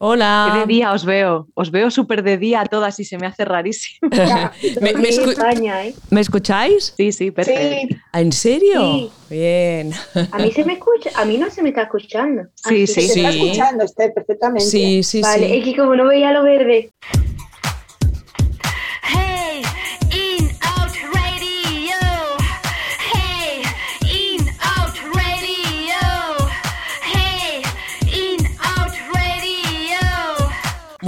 Hola. ¿Qué de día os veo? Os veo súper de día a todas y se me hace rarísimo. ¿Me, me escu- España, ¿eh? ¿Me escucháis? Sí, sí, perfecto. Sí, ¿En serio? Sí. Bien. a mí se me escucha, a mí no se me está escuchando. Sí, Así sí. que- Se está Sí. escuchando, Esther, perfectamente. Sí, sí, Vale, sí. es que como no veía lo verde.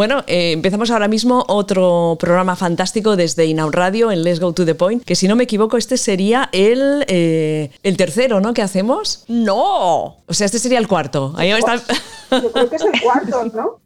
Bueno, eh, empezamos ahora mismo otro programa fantástico desde Inaud Radio en Let's Go to the Point, que si no me equivoco este sería el, eh, el tercero, ¿no? ¿Qué hacemos? No. O sea, este sería el cuarto. Ahí está. Yo creo que es el cuarto, ¿no?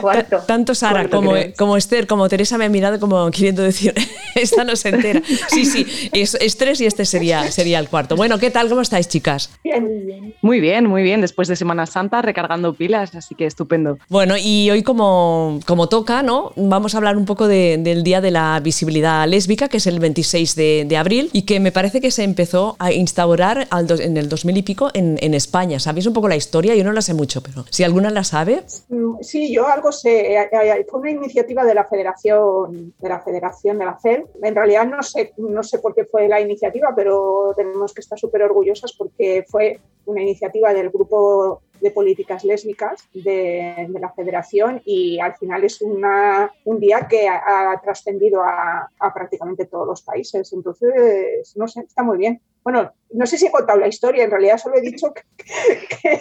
Cuarto. Tanto Sara Cuarto, como, como Esther como Teresa me han mirado como queriendo decir, esta no se entera. Sí, sí, es, es tres y este sería, sería el cuarto. Bueno, ¿qué tal? ¿Cómo estáis, chicas? Bien. Muy bien, muy bien. Después de Semana Santa recargando pilas, así que estupendo. Bueno, y hoy como, como toca, ¿no? Vamos a hablar un poco de- del Día de la Visibilidad Lésbica, que es el 26 de, de abril, y que me parece que se empezó a instaurar al en el 2000 y pico en, en España. ¿Sabéis un poco la historia? Yo no la sé mucho, pero si alguna la sabe... Sí, yo algo sé. Fue una iniciativa de la Federación de la Federación de la FED. En realidad no sé, no sé por qué fue la iniciativa, pero tenemos que estar súper orgullosas porque fue una iniciativa del grupo de políticas lésbicas de, de la Federación y al final es una, un día que ha, ha trascendido a, a prácticamente todos los países. Entonces, no sé, está muy bien. Bueno, no sé si he contado la historia, en realidad solo he dicho que, que-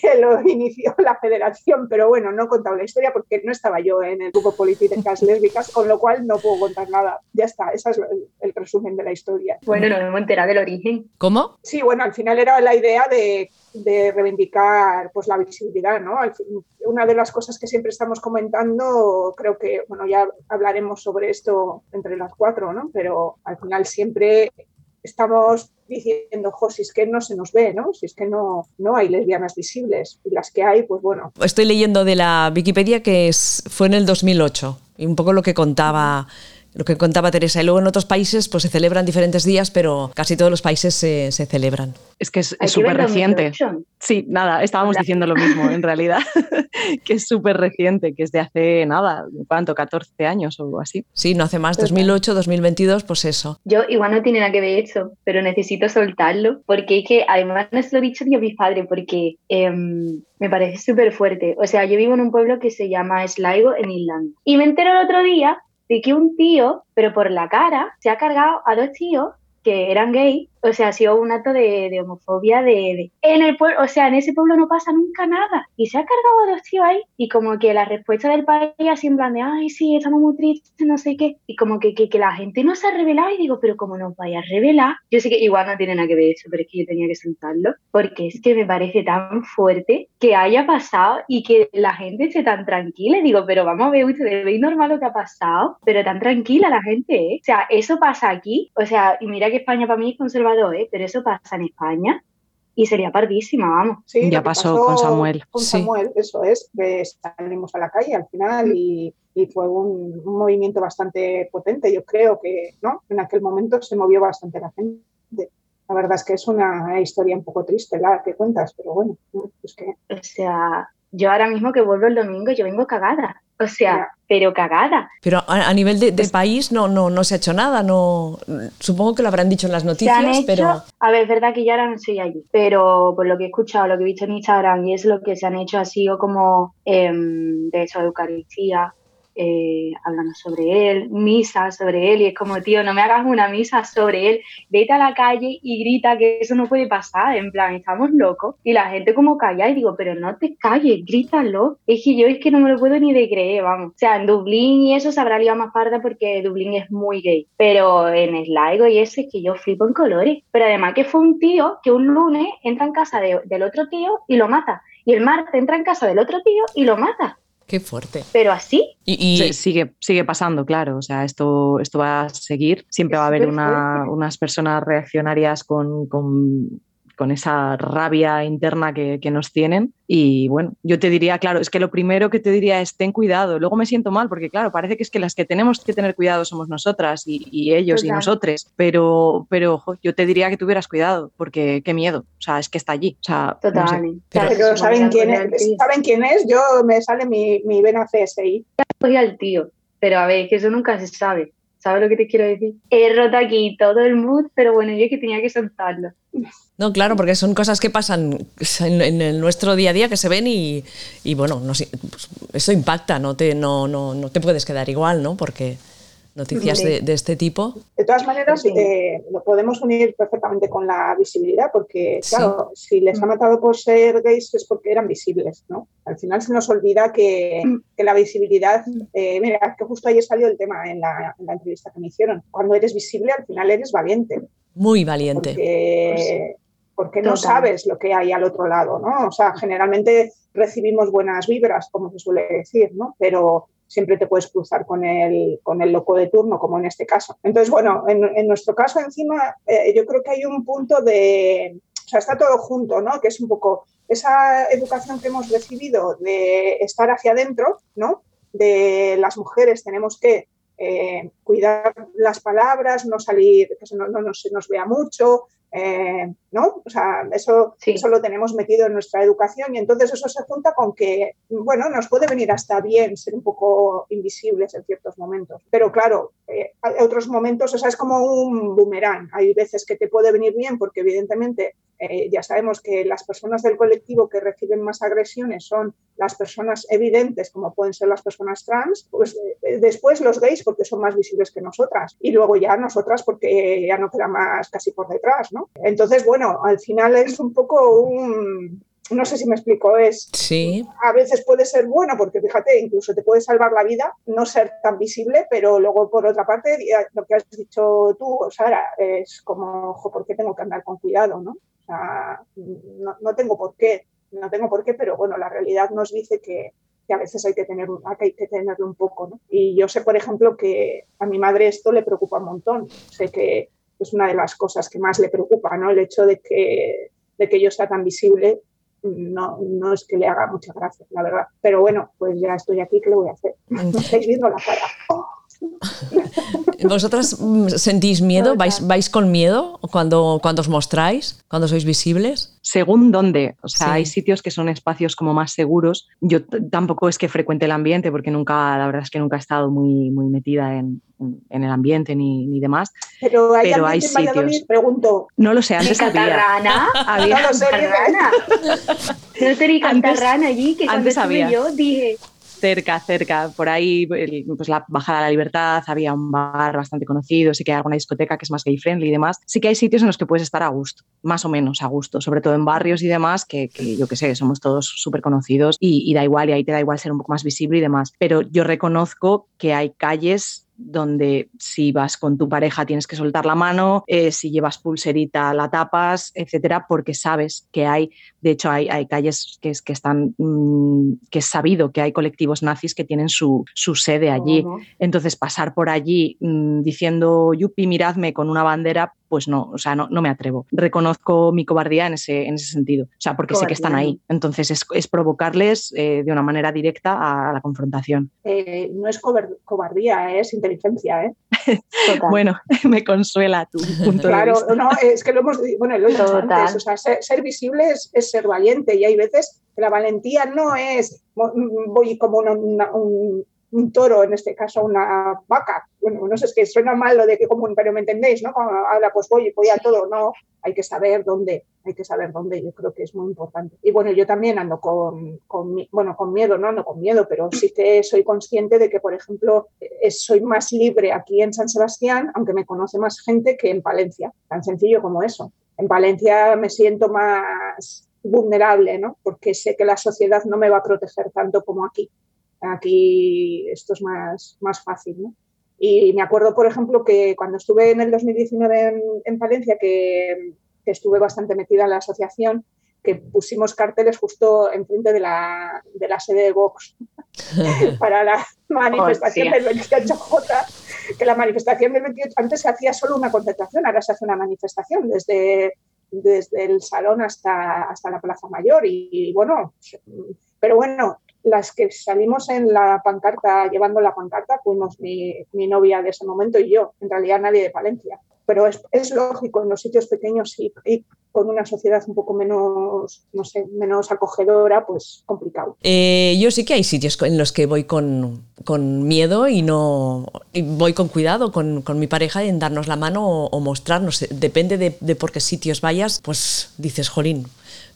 que lo inició la federación, pero bueno, no he contado la historia porque no estaba yo en el grupo políticas lésbicas, con lo cual no puedo contar nada. Ya está, ese es el, el resumen de la historia. Bueno, nos hemos enterado del origen. ¿Cómo? Sí, bueno, al final era la idea de, de reivindicar pues, la visibilidad, ¿no? Al fin- una de las cosas que siempre estamos comentando, creo que, bueno, ya hablaremos sobre esto entre las cuatro, ¿no? Pero al final siempre estamos diciendo, jo, si es que no se nos ve, ¿no? Si es que no, no hay lesbianas visibles. Y las que hay, pues bueno, Estoy leyendo de la Wikipedia que es, fue en el 2008 y un poco lo que contaba lo que contaba Teresa. Y luego en otros países pues se celebran diferentes días, pero casi todos los países se, se celebran. Es que es súper reciente. 2008. Sí, nada, estábamos diciendo lo mismo en realidad, que es súper reciente, que es de hace nada, ¿cuánto? 14 años o así. Sí, no hace más, 2008, 2022, pues eso. Yo igual no tiene nada que ver esto, pero necesito soltarlo, porque es que además no se lo he dicho ni a mi padre, porque em, me parece súper fuerte. O sea, yo vivo en un pueblo que se llama Sligo, en Irlanda. Y me entero el otro día de que un tío, pero por la cara, se ha cargado a dos tíos que eran gay, o sea, ha sido un acto de, de homofobia de, de- En el pueblo, o sea, en ese pueblo no pasa nunca nada. Y se ha cargado a dos tíos ahí, y como que la respuesta del país así en plan de, ay, sí, estamos muy tristes, no sé qué. Y como que, que, que la gente no se ha revelado, y digo, pero como nos vaya a revelar. Yo sé que igual no tiene nada que ver eso, pero es que yo tenía que sentarlo, porque es que me parece tan fuerte que haya pasado y que la gente esté tan tranquila. Y digo, pero vamos a ver, ustedes veis normal lo que ha pasado, pero tan tranquila la gente, ¿eh? O sea, eso pasa aquí, o sea, y mira que España para mí es ¿eh? Pero eso pasa en España y sería pardísima, vamos. Sí, Ya que pasó con Samuel. Con Sí. Samuel, eso es, que salimos a la calle al final y, y fue un, un movimiento bastante potente. Yo creo que ¿no? en aquel momento se movió bastante la gente. La verdad es que es una historia un poco triste la que cuentas, pero bueno, ¿no? es que O sea, yo ahora mismo que vuelvo el domingo, yo vengo cagada. O sea, pero cagada. Pero a, a nivel de, de país no, no, no se ha hecho nada, no supongo que lo habrán dicho en las noticias, hecho, pero a ver, es verdad que yo ahora no soy allí, pero por lo que he escuchado, lo que he visto en Instagram y es lo que se han hecho ha sido como, em, de hecho, Eucaristía, eh, hablando sobre él, misa sobre él, y es como, tío, no me hagas una misa sobre él, vete a la calle y grita que eso no puede pasar, en plan, estamos locos, y la gente como calla y digo, pero no te calles, grítalo, es que yo es que no me lo puedo ni de creer, vamos, o sea, en Dublín y eso se habrá liado más parda porque Dublín es muy gay, pero en Sligo y ese es que yo flipo en colores, pero además que fue un tío que un lunes entra en casa de- del otro tío y lo mata, y el martes entra en casa del otro tío y lo mata, qué fuerte. pero así, Y, y- Sí, sigue, sigue pasando, claro. O sea, esto, esto va a seguir. Siempre Es va a haber una- unas personas reaccionarias con, con con esa rabia interna que, que nos tienen. Y bueno, yo te diría, claro, es que lo primero que te diría es ten cuidado. Luego me siento mal porque, claro, parece que es que las que tenemos que tener cuidado somos nosotras y, y ellos y nosotros. Pero, pero ojo, yo te diría que tuvieras cuidado porque qué miedo. O sea, es que está allí. O sea, no sé. Total. Pero- ¿saben quién es? poner al tío. ¿Saben quién es? Yo me sale mi, mi vena CSI. Al tío, pero a ver, que eso nunca se sabe. ¿Sabes lo que te quiero decir? He roto aquí todo el mood, pero bueno, yo es que tenía que soltarlo. No, claro, porque son cosas que pasan en, en nuestro día a día que se ven y, y bueno, no pues, eso impacta, no te, no, no, no te puedes quedar igual, ¿no? Porque noticias de, de este tipo. De todas maneras, Sí. eh, lo podemos unir perfectamente con la visibilidad, porque, Sí. claro, si les ha matado por ser gays es porque eran visibles, ¿no? Al final se nos olvida que, que la visibilidad, eh, mira, que justo ayer salió el tema en la, en la entrevista que me hicieron. Cuando eres visible, al final eres valiente, Muy valiente. porque, porque no sabes lo que hay al otro lado, ¿no? O sea, generalmente recibimos buenas vibras, como se suele decir, ¿no? Pero siempre te puedes cruzar con el, con el loco de turno, como en este caso. Entonces, bueno, en, nuestro caso encima, eh, yo creo que hay un punto de, o sea, está todo junto, ¿no? Que es un poco esa educación que hemos recibido de estar hacia adentro, ¿no? De las mujeres tenemos que eh, cuidar las palabras, no salir, que no, no, no se nos vea mucho, eh, ¿no? O sea, eso, Sí. eso lo tenemos metido en nuestra educación y entonces eso se junta con que, bueno, nos puede venir hasta bien ser un poco invisibles en ciertos momentos, pero claro, eh, hay otros momentos, o sea, es como un boomerang, hay veces que te puede venir bien porque evidentemente eh, ya sabemos que las personas del colectivo que reciben más agresiones son las personas evidentes, como pueden ser las personas trans, pues eh, después los gays porque son más visibles que nosotras y luego ya nosotras porque ya no queda más casi por detrás, ¿no? Entonces, bueno, al final es un poco un... No sé si me explico, es Sí, a veces puede ser bueno porque fíjate, incluso te puede salvar la vida, no ser tan visible, pero luego por otra parte, lo que has dicho tú, Sara, es como, ojo, ¿por qué tengo que andar con cuidado? ¿no? Sea, no, no tengo por qué, no tengo por qué, pero bueno, la realidad nos dice que, que a veces hay que, tener, hay que tenerlo un poco. ¿no? Y yo sé, por ejemplo, que a mi madre esto le preocupa un montón. Sé que es una de las cosas que más le preocupa, ¿no? El hecho de que, de que yo sea tan visible no, no es que le haga mucha gracia, la verdad. Pero bueno, pues ya estoy aquí, ¿qué le voy a hacer? Me estáis viendo la cara. ¿Vosotras mm, sentís miedo? ¿Vais, vais con miedo cuando, cuando os mostráis? ¿Cuando sois visibles? según dónde. O sea, Sí. hay sitios que son espacios como más seguros. Yo tampoco es que frecuente el ambiente, porque nunca, la verdad es que nunca he estado muy, muy metida en, en- en el ambiente ni, ni demás. Pero hay, Pero hay en Valladolid, sitios. pregunto. No lo sé, ¿En antes había. Catarrana? había No lo sé, Catarrana. Sería Antes- Catarrana allí, que antes había. yo dije, cerca, cerca, por ahí, pues la Bajada de la Libertad, había un bar bastante conocido, sí que hay alguna discoteca que es más gay friendly y demás. Sí que hay sitios en los que puedes estar a gusto, más o menos a gusto, sobre todo en barrios y demás, que, yo qué sé, somos todos súper conocidos y da igual, y ahí te da igual ser un poco más visible y demás. Pero yo reconozco que hay calles donde si vas con tu pareja tienes que soltar la mano, eh, si llevas pulserita la tapas, etcétera, porque sabes que hay, de hecho hay, hay calles que, es- que están, mm, que es sabido que hay colectivos nazis que tienen su, su sede allí. Entonces pasar por allí mm, diciendo, yupi, miradme con una bandera, pues no, o sea, no, no me atrevo. Reconozco mi cobardía en ese, en ese sentido, o sea, porque sé que están ahí. Entonces es, es provocarles eh, de una manera directa a, la confrontación. Eh, no es cobar- cobardía, es inteligencia, ¿eh? Total. Bueno, me consuela tu punto de Claro, vista. no, es que lo hemos, bueno, lo he dicho antes, o sea, ser, ser visible es, es ser valiente y hay veces que la valentía no es voy como una- una- un, un toro, en este caso una vaca. Bueno, no sé, es que suena mal lo de que común, pero me entendéis, ¿no? Habla, pues voy, voy a todo, no, hay que saber dónde, hay que saber dónde, yo creo que es muy importante. Y bueno, yo también ando con, bueno, con miedo, no, no con miedo, pero sí que soy consciente de que, por ejemplo, eh, soy más libre aquí en San Sebastián, aunque me conoce más gente que en Palencia, tan sencillo como eso. En Valencia me siento más vulnerable, ¿no? Porque sé que la sociedad no me va a proteger tanto como aquí. Aquí esto es más, más fácil, ¿no? Y me acuerdo, por ejemplo, que cuando estuve en el 2019 en, en Palencia, que, que estuve bastante metida en la asociación, que pusimos carteles justo enfrente de la, de la sede de Vox para la manifestación del 28J, que la manifestación del 28 antes se hacía solo una concentración, ahora se hace una manifestación desde, desde el salón hasta, hasta la Plaza Mayor y, y bueno, pero bueno, las que salimos en la pancarta, llevando la pancarta, fuimos mi, mi novia de ese momento y yo, en realidad nadie de Palencia. Pero es, es lógico en los sitios pequeños y, con una sociedad un poco menos, no sé, menos acogedora, pues complicado. Eh, yo sí que hay sitios en los que voy con, con miedo y no y voy con cuidado con, con, mi pareja en darnos la mano o, o mostrarnos. Depende de, de, por qué sitios vayas, pues dices, jolín.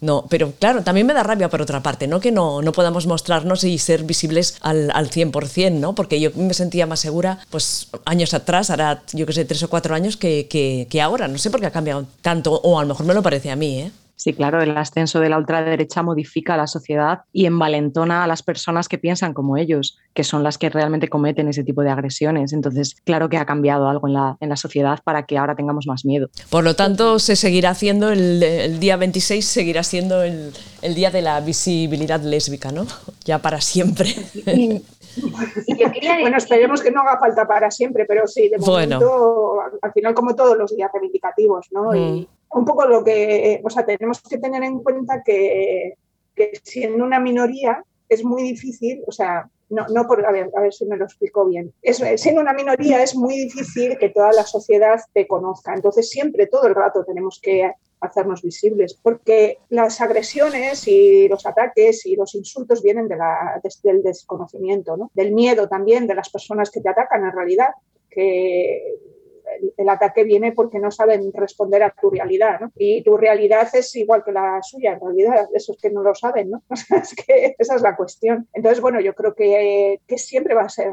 No, pero claro, también me da rabia por otra parte, ¿no? Que no, no podamos mostrarnos y ser visibles al, al 100%, ¿no? Porque yo me sentía más segura, pues años atrás, ahora yo que sé, tres o cuatro años, que, que, que ahora. No sé por qué ha cambiado tanto, o a lo mejor me lo parece a mí, ¿eh? Sí, claro, el ascenso de la ultraderecha modifica la sociedad y envalentona a las personas que piensan como ellos, que son las que realmente cometen ese tipo de agresiones. Entonces, claro que ha cambiado algo en la, en la sociedad para que ahora tengamos más miedo. Por lo tanto, se seguirá haciendo, el, el día 26 seguirá siendo el, el, día de la visibilidad lésbica, ¿no? Ya para siempre. Bueno, esperemos que no haga falta para siempre, pero sí, de bueno. momento, al final como todos los días reivindicativos, ¿no? Mm. Y un poco lo que, o sea, tenemos que tener en cuenta que, que siendo una minoría es muy difícil, o sea, no, no por, a ver, a ver si me lo explico bien. Es, siendo una minoría es muy difícil que toda la sociedad te conozca. Entonces siempre, todo el rato tenemos que hacernos visibles, porque las agresiones y los ataques y los insultos vienen de la, de, del desconocimiento, ¿no? del miedo también de las personas que te atacan en realidad, que el, ataque viene porque no saben responder a tu realidad. Y tu realidad es igual que la suya, en realidad, esos que no lo saben, ¿no? Esa es la cuestión. Entonces, bueno, yo creo que, que siempre va a ser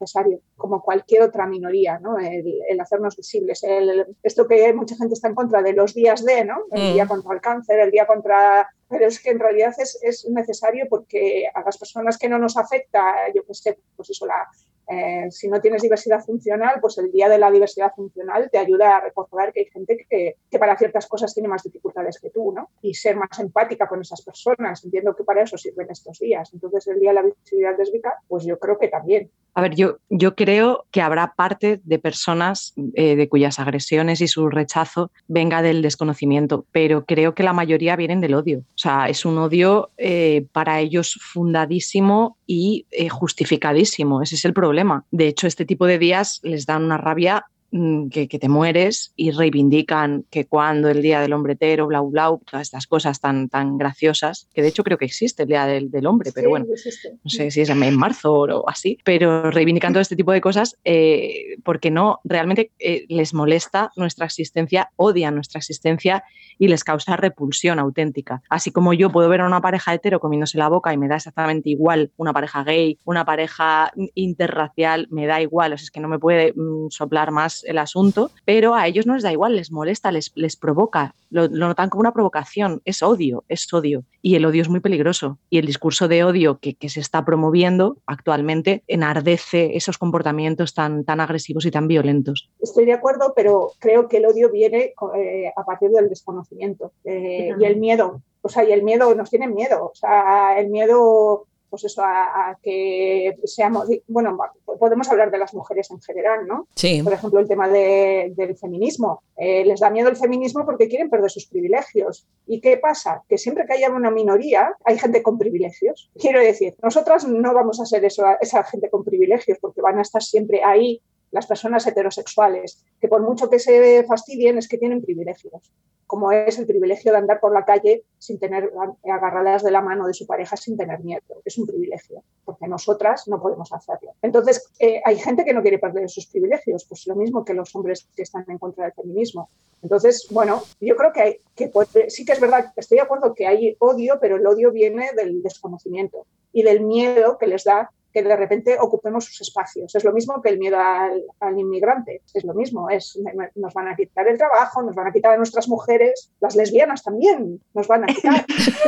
necesario, como cualquier otra minoría, ¿no? El, el hacernos visibles. El, esto que mucha gente está en contra de los días de, ¿no? El mm. día contra el cáncer, el día contra pero es que en realidad es, es, necesario porque a las personas que no nos afecta, yo qué sé, pues eso, la, eh, si no tienes diversidad funcional, pues el día de la diversidad funcional te ayuda a recordar que hay gente que, que, para ciertas cosas tiene más dificultades que tú, ¿no? Y ser más empática con esas personas. Entiendo que para eso sirven estos días. Entonces, el día de la visibilidad lésbica, pues yo creo que también. A ver, yo, yo creo que habrá parte de personas eh, de cuyas agresiones y su rechazo venga del desconocimiento, pero creo que la mayoría vienen del odio. O sea, es un odio eh, para ellos fundadísimo y eh, justificadísimo. Ese es el problema. De hecho, este tipo de días les dan una rabia que, que, te mueres y reivindican que cuando el Día del Hombre Hetero, blau, blau, todas estas cosas tan, tan graciosas, que de hecho creo que existe el Día del, del Hombre, pero sí, bueno, existe. no sé si es en marzo o así, pero reivindican todo este tipo de cosas eh, porque no, realmente eh, les molesta nuestra existencia, odian nuestra existencia y les causa repulsión auténtica. Así como yo puedo ver a una pareja hetero comiéndose la boca y me da exactamente igual una pareja gay, una pareja interracial, me da igual, o sea, es que no me puede mm, soplar más el asunto, pero a ellos no les da igual, les molesta, les, les provoca, lo, lo, notan como una provocación, es odio, es odio. Y el odio es muy peligroso. Y el discurso de odio que, que se está promoviendo actualmente enardece esos comportamientos tan, tan agresivos y tan violentos. Estoy de acuerdo, pero creo que el odio viene eh, a partir del desconocimiento eh, y el miedo. O sea, y el miedo, nos tienen miedo. O sea, el miedo pues eso, a, a, que seamos, bueno, podemos hablar de las mujeres en general, ¿no? Sí. Por ejemplo, el tema de, del feminismo. Eh, les da miedo el feminismo porque quieren perder sus privilegios. ¿Y qué pasa? Que siempre que haya una minoría, hay gente con privilegios. Quiero decir, nosotras no vamos a ser eso, esa gente con privilegios porque van a estar siempre ahí las personas heterosexuales, que por mucho que se fastidien es que tienen privilegios, como es el privilegio de andar por la calle sin tener agarradas de la mano de su pareja sin tener miedo. Es un privilegio, porque nosotras no podemos hacerlo. Entonces, eh, hay gente que no quiere perder sus privilegios, pues lo mismo que los hombres que están en contra del feminismo. Entonces, bueno, yo creo que, hay, que sí que es verdad, estoy de acuerdo que hay odio, pero el odio viene del desconocimiento y del miedo que les da que de repente ocupemos sus espacios. Es lo mismo que el miedo al, inmigrante, es lo mismo, es, nos van a quitar el trabajo, nos van a quitar a nuestras mujeres, las lesbianas también nos van a quitar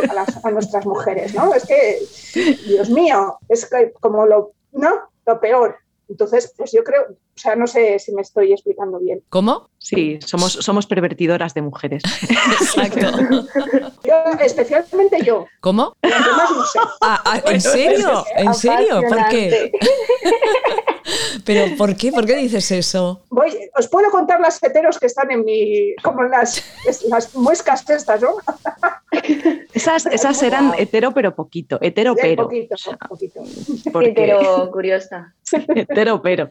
a, las, a nuestras mujeres, ¿no? Es que, Dios mío, es que como lo, ¿no? Lo peor. Entonces, pues yo creo, o sea, no sé si me estoy explicando bien. ¿Cómo? Sí, somos, somos pervertidoras de mujeres. Exacto. yo, especialmente yo. ¿Cómo? No sé. ah, ¿En serio? ¿En serio? ¿Por qué? Pero ¿por qué? ¿Por qué dices eso? Voy, os puedo contar las heteros que están en mi, como en las, las muescas estas, ¿no? Esas, esas eran hetero pero poquito, hetero pero. poquito, poquito. porque- Pero curiosa. Hetero pero.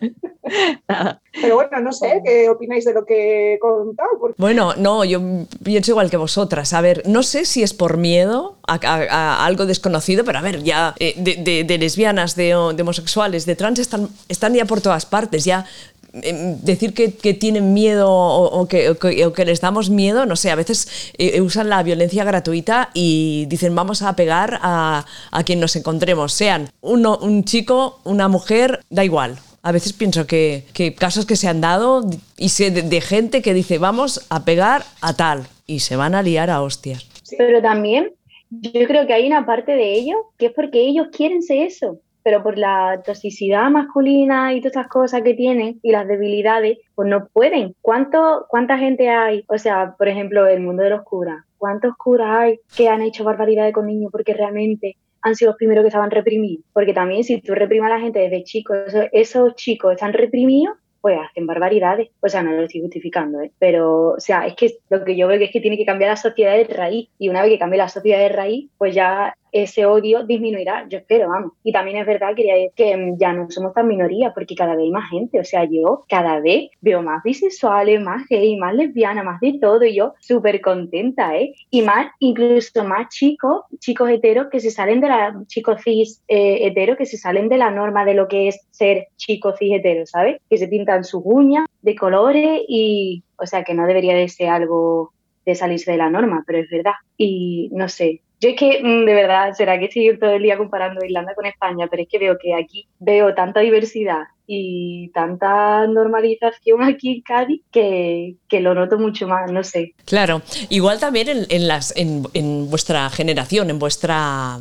Nada. Pero bueno, no sé, ¿qué opináis de lo que he contado? Porque Bueno, no, yo pienso igual que vosotras. A ver, no sé si es por miedo a, a- a algo desconocido, pero a ver, ya eh, de, de- de lesbianas, de, de homosexuales, de trans están, están ya por todas partes. Ya decir que, que tienen miedo o, o que, o que- o que les damos miedo, no sé, a veces eh, usan la violencia gratuita y dicen vamos a pegar a, a quien nos encontremos, sean uno, un chico, una mujer, da igual. A veces pienso que, que casos que se han dado y sé de, de gente que dice vamos a pegar a tal y se van a liar a hostias. Pero también yo creo que hay una parte de ellos que es porque ellos quieren ser eso, pero por la toxicidad masculina y todas estas cosas que tienen y las debilidades, pues no pueden. ¿Cuánto, ¿Cuánta gente hay? O sea, por ejemplo, el mundo de los curas. ¿Cuántos curas hay que han hecho barbaridades con niños porque realmente han sido los primeros que estaban reprimidos? Porque también si tú reprimas a la gente desde chicos, eso- esos chicos están reprimidos, pues hacen barbaridades. O sea, no lo estoy justificando, ¿eh? Pero, o sea, es que lo que yo veo que es que tiene que cambiar la sociedad de raíz. Y una vez que cambie la sociedad de raíz, pues ya ese odio disminuirá, yo espero, vamos. Y también es verdad quería decir que mm, ya no somos tan minoría, porque cada vez hay más gente. O sea, yo cada vez veo más bisexuales, más gay, más lesbianas, más de todo, y yo súper contenta, ¿eh? Y más, incluso más chicos, chicos heteros que se salen de la, chicos cis eh, heteros que se salen de la norma de lo que es ser chico cis hetero, ¿sabes? Que se pintan sus uñas de colores y, o sea, que no debería de ser algo de salirse de la norma, pero es verdad. Y no sé, yo es que, mm, de verdad, será que estoy todo el día comparando Irlanda con España, pero es que veo que aquí veo tanta diversidad y tanta normalización aquí en Cádiz que, que lo noto mucho más, no sé. Claro, igual también en, en las, en, en vuestra generación, en vuestra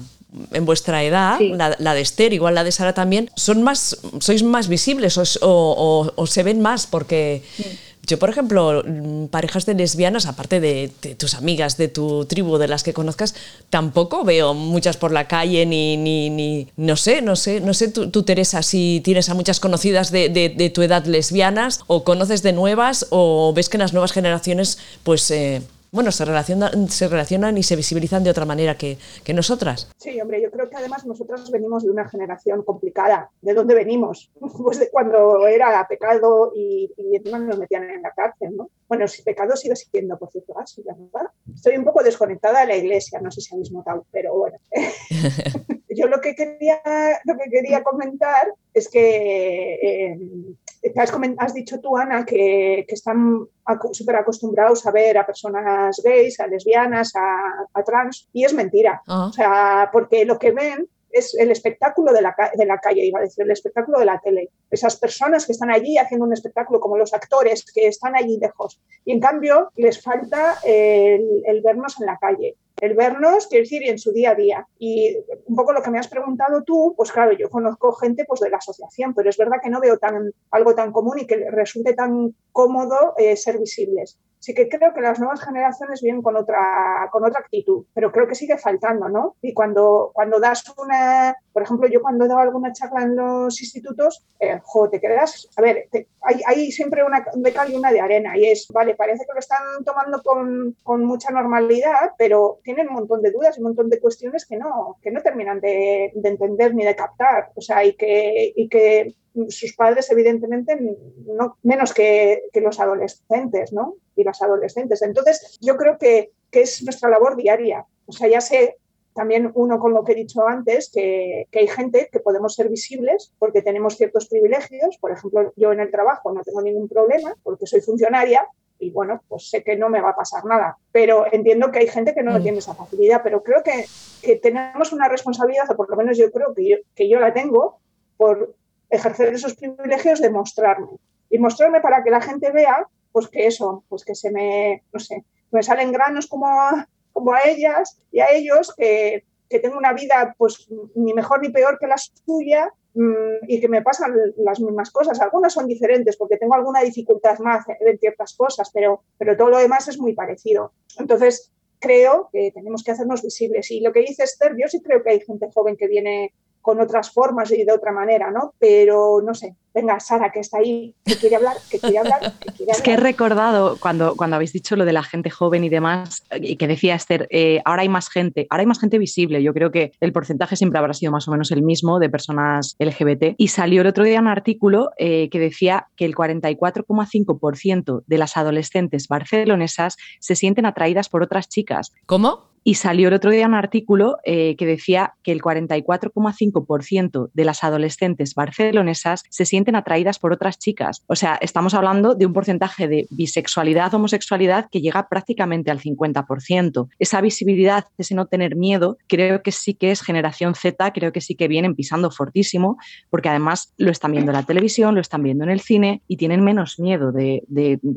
en vuestra edad, Sí. la, la de Esther, igual la de Sara también, son más, sois más visibles o, o- o- o se ven más porque yo, por ejemplo, mm, parejas de lesbianas, aparte de, tus amigas, de tu tribu, de las que conozcas, tampoco veo muchas por la calle ni, ni, ni no sé, no sé, no sé tú, tú, Teresa, si tienes a muchas conocidas de, de- de tu edad lesbianas o conoces de nuevas o ves que en las nuevas generaciones, pues... eh, bueno, se relacionan, se relacionan y se visibilizan de otra manera que, que nosotras. Sí, hombre, yo creo que además nosotros venimos de una generación complicada. ¿De dónde venimos? Pues de cuando era pecado y, y encima nos metían en la cárcel, ¿no? Bueno, si pecado sigue siendo, por cierto, así, ¿verdad? Estoy un poco desconectada de la iglesia, no sé si habéis notado, pero bueno. yo lo que quería, lo que quería comentar es que eh, has, has dicho tú, Ana, que, que están súper acostumbrados a ver a personas gays, a lesbianas, a, a trans, y es mentira. Ah. O sea, porque lo que ven es el espectáculo de la, de la calle, iba a decir, el espectáculo de la tele. Esas personas que están allí haciendo un espectáculo, como los actores que están allí lejos. Y en cambio, les falta el, el vernos en la calle. El vernos, quiero decir, en su día a día. Y un poco lo que me has preguntado tú, pues claro, yo conozco gente pues, de la asociación, pero es verdad que no veo tan, algo tan común y que resulte tan cómodo eh, ser visibles. Sí que creo que las nuevas generaciones vienen con otra, con otra actitud, pero creo que sigue faltando, ¿no? Y cuando, cuando das una, por ejemplo, yo cuando he dado alguna charla en los institutos, eh, te quedas, a ver, hay, hay siempre una de cal y una de arena, y es, vale, parece que lo están tomando con, con mucha normalidad, pero tienen un montón de dudas y un montón de cuestiones que no, que no terminan de, de entender ni de captar, o sea, y que, y que sus padres, evidentemente, no, menos que, que los adolescentes, ¿no? Y las adolescentes. Entonces, yo creo que, que es nuestra labor diaria. O sea, ya sé también uno con lo que he dicho antes, que, que, hay gente que podemos ser visibles porque tenemos ciertos privilegios. Por ejemplo, yo en el trabajo no tengo ningún problema porque soy funcionaria y bueno, pues sé que no me va a pasar nada. Pero entiendo que hay gente que no mm. tiene esa facilidad, pero creo que, que, tenemos una responsabilidad, o por lo menos yo creo que yo, que yo la tengo, por ejercer esos privilegios de mostrarme. Y mostrarme para que la gente vea, pues que eso, pues que se me, no sé, me salen granos como a, como a ellas y a ellos, que, que tengo una vida pues ni mejor ni peor que la suya mmm, y que me pasan las mismas cosas. Algunas son diferentes porque tengo alguna dificultad más en ciertas cosas, pero, pero todo lo demás es muy parecido. Entonces, creo que tenemos que hacernos visibles. Y lo que dice Esther, yo sí creo que hay gente joven que viene con otras formas y de otra manera, ¿no? Pero no sé, venga, Sara, que está ahí, que quiere hablar, que quiere hablar, que quiere hablar. Es que he recordado cuando, cuando habéis dicho lo de la gente joven y demás, y que decía Esther, eh, ahora hay más gente, ahora hay más gente visible. Yo creo que el porcentaje siempre habrá sido más o menos el mismo de personas LGBT. Y salió el otro día un artículo eh, que decía que el 44,5% de las adolescentes barcelonesas se sienten atraídas por otras chicas. ¿Cómo? Y salió el otro día un artículo eh, que decía que el 44,5% de las adolescentes barcelonesas se sienten atraídas por otras chicas. O sea, estamos hablando de un porcentaje de bisexualidad, homosexualidad que llega prácticamente al 50%. Esa visibilidad, ese no tener miedo, creo que sí que es generación Z, creo que sí que vienen pisando fortísimo, porque además lo están viendo en la televisión, lo están viendo en el cine y tienen menos miedo de,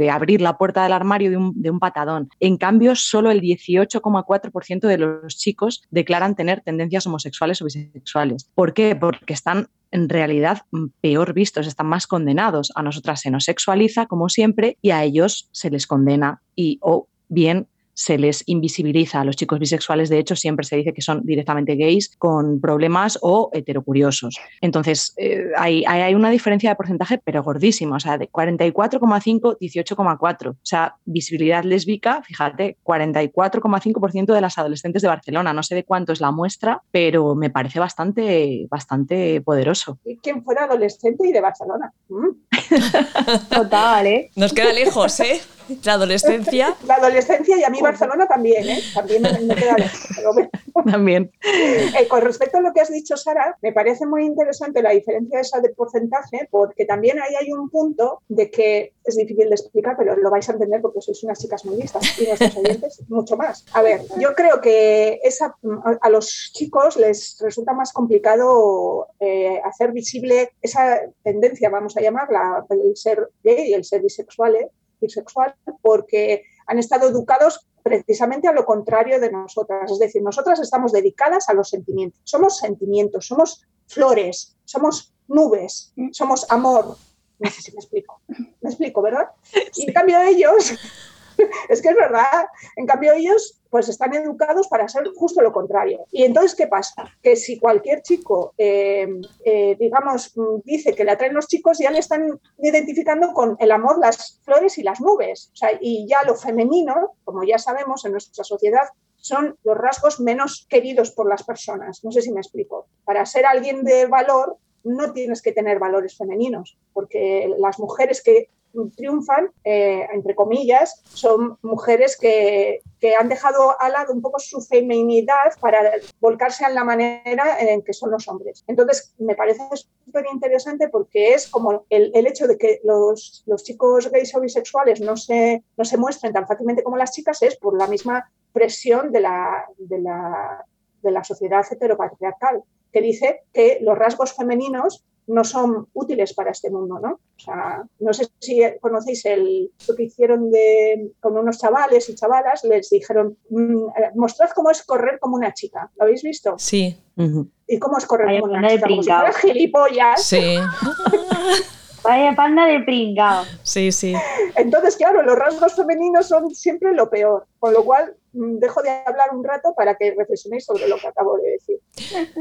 abrir la puerta del armario de un patadón. En cambio, solo el 18,4% de los chicos declaran tener tendencias homosexuales o bisexuales. ¿Por qué? Porque están en realidad peor vistos, están más condenados. A nosotras se nos sexualiza, como siempre, y a ellos se les condena y o bien se les invisibiliza. A los chicos bisexuales, de hecho, siempre se dice que son directamente gays con problemas o heterocuriosos. Entonces, eh, hay, hay- una diferencia de porcentaje, pero gordísima, o sea, de 44,5, 18,4. O sea, visibilidad lésbica, fíjate, 44,5% de las adolescentes de Barcelona. No sé de cuánto es la muestra, pero me parece bastante, bastante poderoso. Y quien fuera adolescente y de Barcelona. Mm. Total, ¿eh? Nos queda lejos, ¿eh? La adolescencia. La adolescencia y a mí Barcelona también, ¿eh? También me, queda. También. Eh, con respecto a lo que has dicho, Sara, me parece muy interesante la diferencia esa de porcentaje, porque también ahí hay un punto de que es difícil de explicar, pero lo vais a entender porque sois unas chicas muy listas y nuestros oyentes mucho más. A ver, yo creo que esa, a los chicos les resulta más complicado eh, hacer visible esa tendencia, vamos a llamarla, el ser gay y el ser bisexual, ¿eh? Bisexual, porque han estado educados precisamente a lo contrario de nosotras. Es decir, nosotras estamos dedicadas a los sentimientos. Somos sentimientos, somos flores, somos nubes, somos amor. No sé si me explico. Me explico, ¿verdad? Y en cambio ellos, es que es verdad, en cambio ellos pues están educados para ser justo lo contrario. Y entonces, ¿qué pasa? Que si cualquier chico, eh, eh, digamos, mm, dice que le atraen los chicos, ya le están identificando con el amor, las flores y las nubes. O sea, y ya lo femenino, como ya sabemos en nuestra sociedad, son los rasgos menos queridos por las personas. No sé si me explico. Para ser alguien de valor, no tienes que tener valores femeninos, porque las mujeres que triunfan, eh, entre comillas, son mujeres que, han dejado al lado un poco su feminidad para volcarse a la manera en que son los hombres. Entonces, me parece súper interesante porque es como el, el hecho de que los, los, chicos gays o bisexuales no se, no se muestren tan fácilmente como las chicas es por la misma presión de la, de la, de la sociedad heteropatriarcal, que dice que los rasgos femeninos no son útiles para este mundo, ¿no? O sea, no sé si conocéis el, lo que hicieron de, con unos chavales y chavalas, les dijeron, mmm, mostrad cómo es correr como una chica. ¿Lo habéis visto? Sí. Uh -huh. ¿Y cómo es correr Vaya como una chica? De como si gilipollas. Sí. Vaya panda de pringao. Sí, sí. Entonces, claro, los rasgos femeninos son siempre lo peor, con lo cual dejo de hablar un rato para que reflexionéis sobre lo que acabo de decir.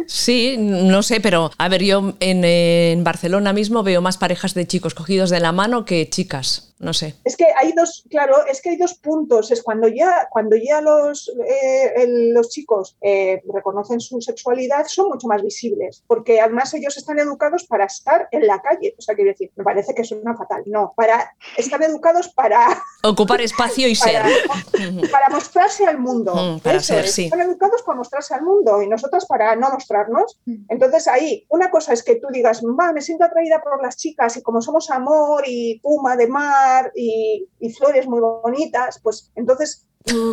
Sí, no sé, pero a ver, yo en, en, Barcelona mismo veo más parejas de chicos cogidos de la mano que chicas, no sé. Es que hay dos, claro, es que hay dos puntos. Es cuando ya, cuando ya los, eh, el, los chicos eh, reconocen su sexualidad, son mucho más visibles, porque además ellos están educados para estar en la calle. O sea, quiero decir, me parece que suena fatal. No, para, están educados para... Ocupar espacio y para, ser. Para mostrarse al mundo. Mm, para Eso ser, sí. Están educados para mostrarse al mundo y nosotras para no mostrarnos. Entonces ahí, una cosa es que tú digas, va, me siento atraída por las chicas y como somos amor y puma de mar y, y flores muy bonitas, pues entonces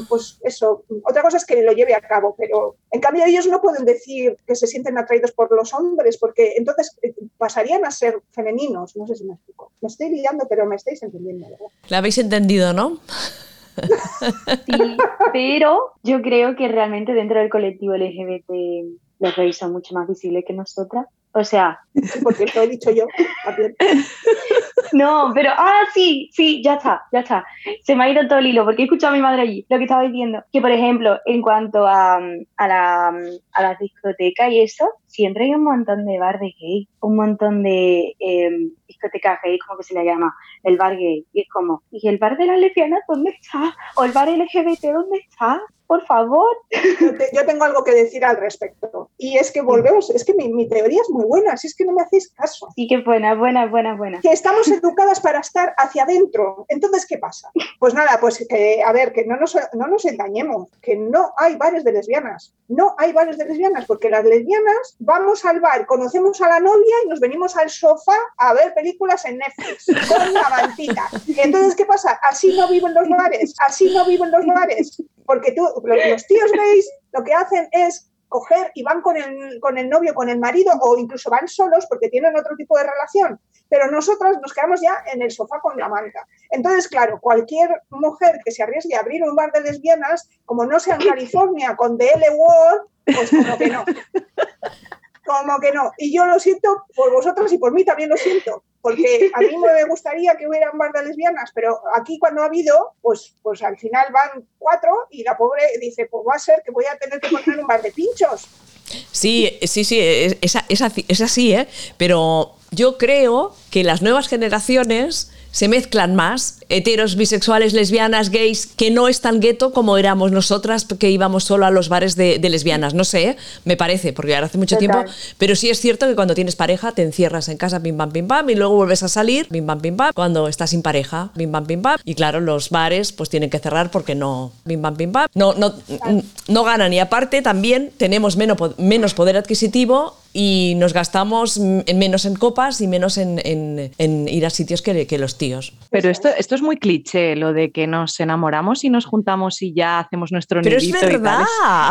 pues eso, otra cosa es que lo lleve a cabo, pero en cambio ellos no pueden decir que se sienten atraídos por los hombres, porque entonces eh, pasarían a ser femeninos, no sé si me explico. Me estoy liando, pero me estáis entendiendo, ¿verdad? La habéis entendido, ¿no? Sí, pero yo creo que realmente dentro del colectivo LGBT los gays son mucho más visibles que nosotras. O sea, porque lo he dicho yo. No, pero, ah, sí, sí, ya está, ya está. Se me ha ido todo el hilo porque he escuchado a mi madre allí lo que estaba diciendo. Que, por ejemplo, en cuanto a, a, la, a las discotecas y eso, siempre hay un montón de bar de gay, un montón de eh, discotecas gay, como que se le llama, el bar gay. Y es como, ¿y el bar de las lesbianas dónde está? ¿O el bar LGBT dónde está? Por favor. Yo, te- yo tengo algo que decir al respecto. Y es que volvemos, es que mi, mi teoría es muy buena, si es que no me hacéis caso. Sí que buena, buena, buena, buena. Que estamos educadas para estar hacia adentro. Entonces, ¿qué pasa? Pues nada, pues que, a ver, que no nos, no nos engañemos, que no hay bares de lesbianas. No hay bares de lesbianas, porque las lesbianas vamos al bar, conocemos a la novia y nos venimos al sofá a ver películas en Netflix con la mantita. Entonces, ¿qué pasa? Así no viven los bares, así no viven los bares. Porque los tíos gays lo que hacen es coger y van con el, con el novio, con el marido, o incluso van solos porque tienen otro tipo de relación. Pero nosotras nos quedamos ya en el sofá con la manta. Entonces, claro, cualquier mujer que se arriesgue a abrir un bar de lesbianas, como no sea en California con DL World, pues como que no. Como que no. Y yo lo siento por vosotras y por mí también lo siento. Porque a mí me gustaría que hubiera un bar de lesbianas, pero aquí cuando ha habido, pues, pues al final van cuatro y la pobre dice, pues va a ser que voy a tener que poner un bar de pinchos. Sí, sí, sí, es, es, es así, ¿eh? Pero yo creo que las nuevas generaciones se mezclan más, heteros, bisexuales, lesbianas, gays, que no es tan gueto como éramos nosotras que íbamos solo a los bares de, de lesbianas. No sé, ¿eh? me parece, porque ahora hace mucho Total. tiempo, pero sí es cierto que cuando tienes pareja te encierras en casa, pim pam, pim pam, y luego vuelves a salir, pim pam, pim pam, cuando estás sin pareja, pim pam, pim pam. Y claro, los bares pues tienen que cerrar porque no, pim pam, pim pam, no, no, no ganan. Y aparte también tenemos menos, menos poder adquisitivo y nos gastamos en- menos en copas y menos en, en- en ir a sitios que, que los tíos. Pero esto, esto es muy cliché, lo de que nos enamoramos y nos juntamos y ya hacemos nuestro Pero es nidito y tal. verdad.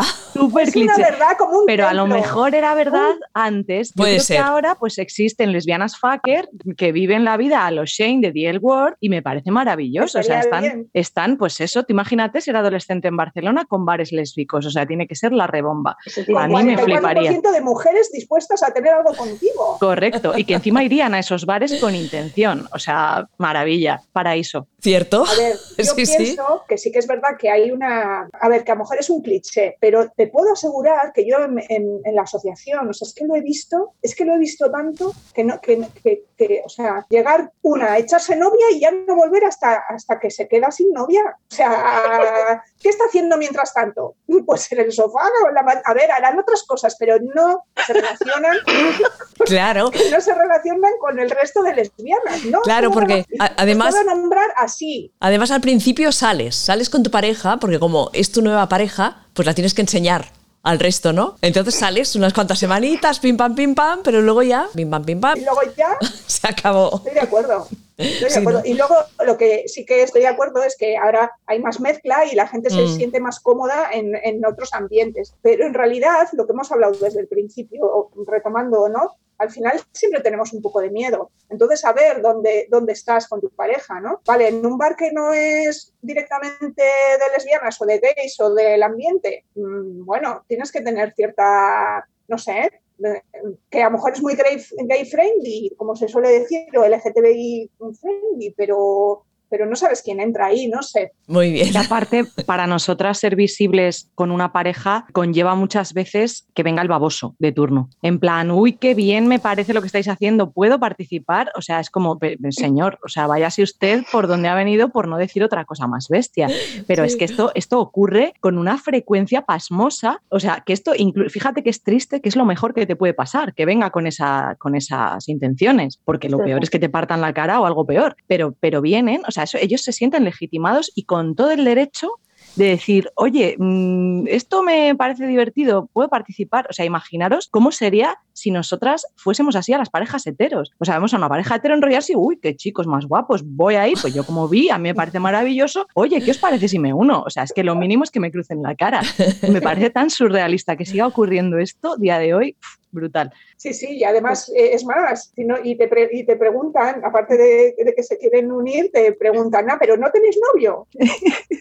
Es súper Es una cliché. verdad como un Pero a lo mejor era verdad antes. Yo Puede creo ser. que ahora pues existen lesbianas fucker que viven la vida a los Shane de DL World y me parece maravilloso. O sea, están, están, pues eso, te imagínate ser adolescente en Barcelona con bares lésbicos. O sea, tiene que ser la rebomba. A mí me fliparía. 44% de mujeres dispuestas a tener algo contigo. Correcto. Y que encima irían a esos bares con intención. O sea, maravilla, paraíso. সব ¿Cierto? A ver, yo Sí, sí. pienso que sí que es verdad que hay una. A ver, que a lo mejor es un cliché, pero te puedo asegurar que yo en, en- en la asociación, o sea, es que lo he visto, es que lo he visto tanto que no, que, que- que, o sea, llegar una a echarse novia y ya no volver hasta, hasta que se queda sin novia. O sea, ¿qué está haciendo mientras tanto? Pues en el sofá, o en la a ver, harán otras cosas, pero no se relacionan, Claro. no se relacionan con el resto de lesbianas, ¿no? Claro, porque, a- además- puedo nombrar así, Además, al principio sales, sales con tu pareja, porque como es tu nueva pareja, pues la tienes que enseñar al resto, ¿no? Entonces sales unas cuantas semanitas, pim pam, pim pam, pero luego ya, pim pam, pim pam, Y luego ya, se acabó. estoy de acuerdo. Estoy de acuerdo. ¿no? Y luego lo que sí que estoy de acuerdo es que ahora hay más mezcla y la gente se Mm. siente más cómoda en, en otros ambientes. Pero en realidad, lo que hemos hablado desde el principio, retomando, ¿no? Al final siempre tenemos un poco de miedo. Entonces, saber dónde, dónde estás con tu pareja, ¿no? Vale, en un bar que no es directamente de lesbianas o de gays o del ambiente, mm, bueno, tienes que tener cierta, no sé, de- que a lo mejor es muy gay, gay friendly, como se suele decir, o LGTBI friendly, pero, pero no sabes quién entra ahí, no sé. Muy bien. Y aparte, para nosotras ser visibles con una pareja conlleva muchas veces que venga el baboso de turno. En plan, uy, qué bien me parece lo que estáis haciendo, ¿puedo participar? O sea, es como, "Pe- señor, o sea, váyase usted por donde ha venido por no decir otra cosa más bestia. Pero es que esto, esto ocurre con una frecuencia pasmosa. O sea, que esto, fíjate que es triste, que es lo mejor que te puede pasar, que venga con, esa, con esas intenciones, porque lo peor es que te partan la cara o algo peor. Pero, pero vienen, o sea, eso, ellos se sienten legitimados y con todo el derecho de decir, oye, mm, esto me parece divertido, puedo participar. O sea, imaginaros cómo sería si nosotras fuésemos así a las parejas heteros. O sea, vemos a una pareja hetero enrollarse y, uy, qué chicos más guapos, voy a ir, pues yo como vi, a mí me parece maravilloso. Oye, ¿qué os parece si me uno? O sea, es que lo mínimo es que me crucen la cara. Me parece tan surrealista que siga ocurriendo esto día de hoy, brutal. Sí, sí, y además eh, es más, si no- y, te pre- y te preguntan, aparte de, de que se quieren unir, te preguntan, ah, pero no tenéis novio,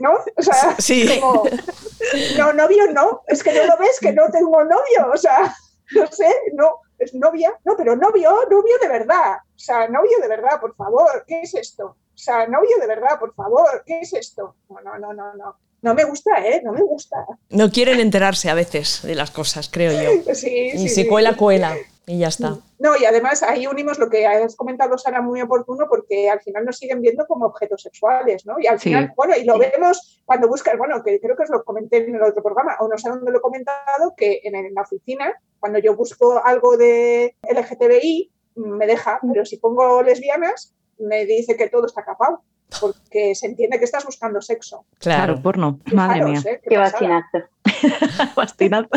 ¿no? O sea, Sí. como, no, novio no, es que no lo ves, que no tengo novio, o sea, no sé, no, ¿Es novia? No, pero novio, novio de verdad. O sea, novio de verdad, por favor, ¿qué es esto? O sea, novio de verdad, por favor, ¿qué es esto? No, no, no, no, no. No me gusta, ¿eh? No me gusta. No quieren enterarse a veces de las cosas, creo yo. Sí, Y sí, si sí. cuela, cuela. Y ya está. No, y además ahí unimos lo que has comentado, Sara, muy oportuno, porque al final nos siguen viendo como objetos sexuales, ¿no? Y al Sí. final, bueno, y lo vemos cuando buscas, bueno, que creo que os lo comenté en el otro programa, o no sé dónde lo he comentado, que en, en la oficina, cuando yo busco algo de LGTBI, me deja, pero si pongo lesbianas, me dice que todo está capado, porque se entiende que estás buscando sexo. Claro, Claro. porno. Madre Fijaros, mía. ¿eh? Qué bastinazo. Bastinazo.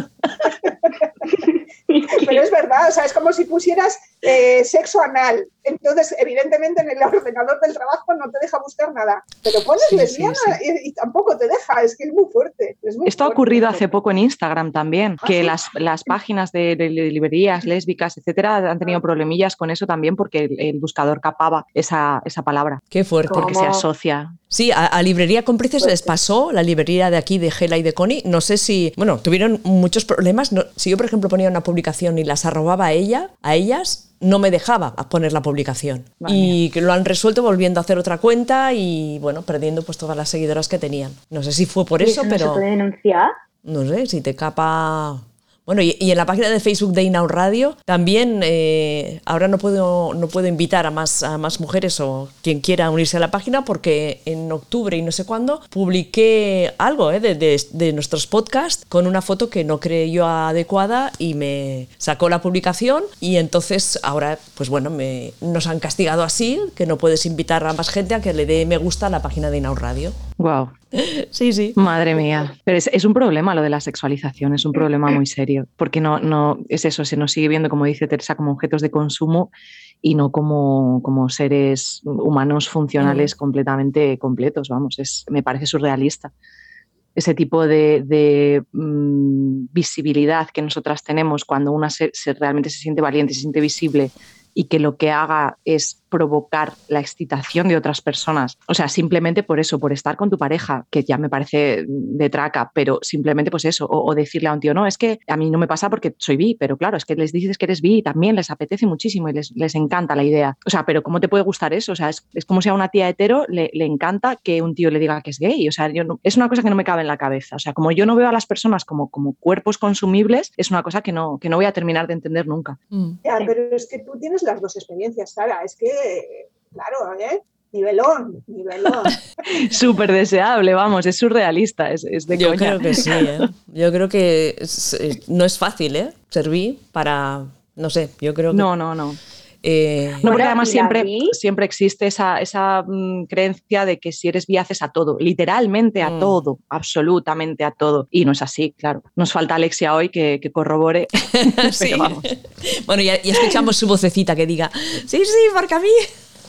Pero es verdad, o sea, es como si pusieras eh, sexo anal. Entonces, evidentemente, en el ordenador del trabajo no te deja buscar nada. Pero pones Sí, sí, lesbiana Y, y tampoco te deja, es que es muy fuerte. es muy Esto ha ocurrido hace poco en Instagram también, ¿Ah, que sí? las, las páginas de, de librerías lésbicas, etcétera, han tenido problemillas con eso también porque el, el buscador capaba esa, esa palabra, Qué fuerte. ¿Cómo? porque se asocia. Sí, a, a Librería Cómplices les pasó, la librería de aquí de Gela y de Connie. No sé si, bueno, tuvieron muchos problemas. No- si yo, por ejemplo, ponía una publicación y las arrobaba a ella, a ellas, no me dejaba poner la publicación. Y que lo han resuelto volviendo a hacer otra cuenta y, bueno, perdiendo pues todas las seguidoras que tenían. No sé si fue por ¿Y eso, no se pero puede denunciar? no sé, si te capa... Bueno, y, en la página de Facebook de Inaud Radio también eh, ahora no puedo, no puedo invitar a más, a más mujeres o quien quiera unirse a la página porque en octubre y no sé cuándo publiqué algo eh, de, de- nuestros podcasts con una foto que no creí yo adecuada y me sacó la publicación y entonces ahora, pues bueno, me, nos han castigado así, que no puedes invitar a más gente a que le dé me gusta a la página de Inaud Radio. Wow, Sí, sí. madre mía. Pero es, es un problema lo de la sexualización, es un problema muy serio, porque no, no es eso, se nos sigue viendo, como dice Teresa, como objetos de consumo y no como, como seres humanos funcionales completamente completos, vamos, es, me parece surrealista. Ese tipo de, de, mm, visibilidad que nosotras tenemos cuando una se, se- realmente se siente valiente, se siente visible y que lo que haga es provocar la excitación de otras personas. O sea, simplemente por eso, por estar con tu pareja, que ya me parece de traca, pero simplemente pues eso, o, o decirle a un tío, no, es que a mí no me pasa porque soy bi, pero claro, es que les dices que eres bi y también les apetece muchísimo y les, les encanta la idea. O sea, pero ¿cómo te puede gustar eso? O sea, es, es como si a una tía hetero le, le encanta que un tío le diga que es gay. O sea, yo no- es una cosa que no me cabe en la cabeza. O sea, como yo no veo a las personas como, como cuerpos consumibles, es una cosa que no, que no voy a terminar de entender nunca. Mm. Ya, pero es que tú tienes las dos experiencias, Sara. Es que, claro, ¿eh? Nivelón, nivelón. Súper deseable, vamos, es surrealista, es, es de Yo coña. creo que sí, ¿eh? Yo creo que es- eh, no es fácil, ¿eh? Servir para, no sé, yo creo que... No, no, no. Eh, No, porque además ¿y siempre, siempre existe esa, esa mm, creencia de que si eres bi haces a todo, literalmente a Mm. todo, absolutamente a todo. Y no es así, claro. Nos falta Alexia hoy que, que corrobore. sí. Pero vamos. Bueno, ya escuchamos su vocecita que diga, sí, sí, porque a mí...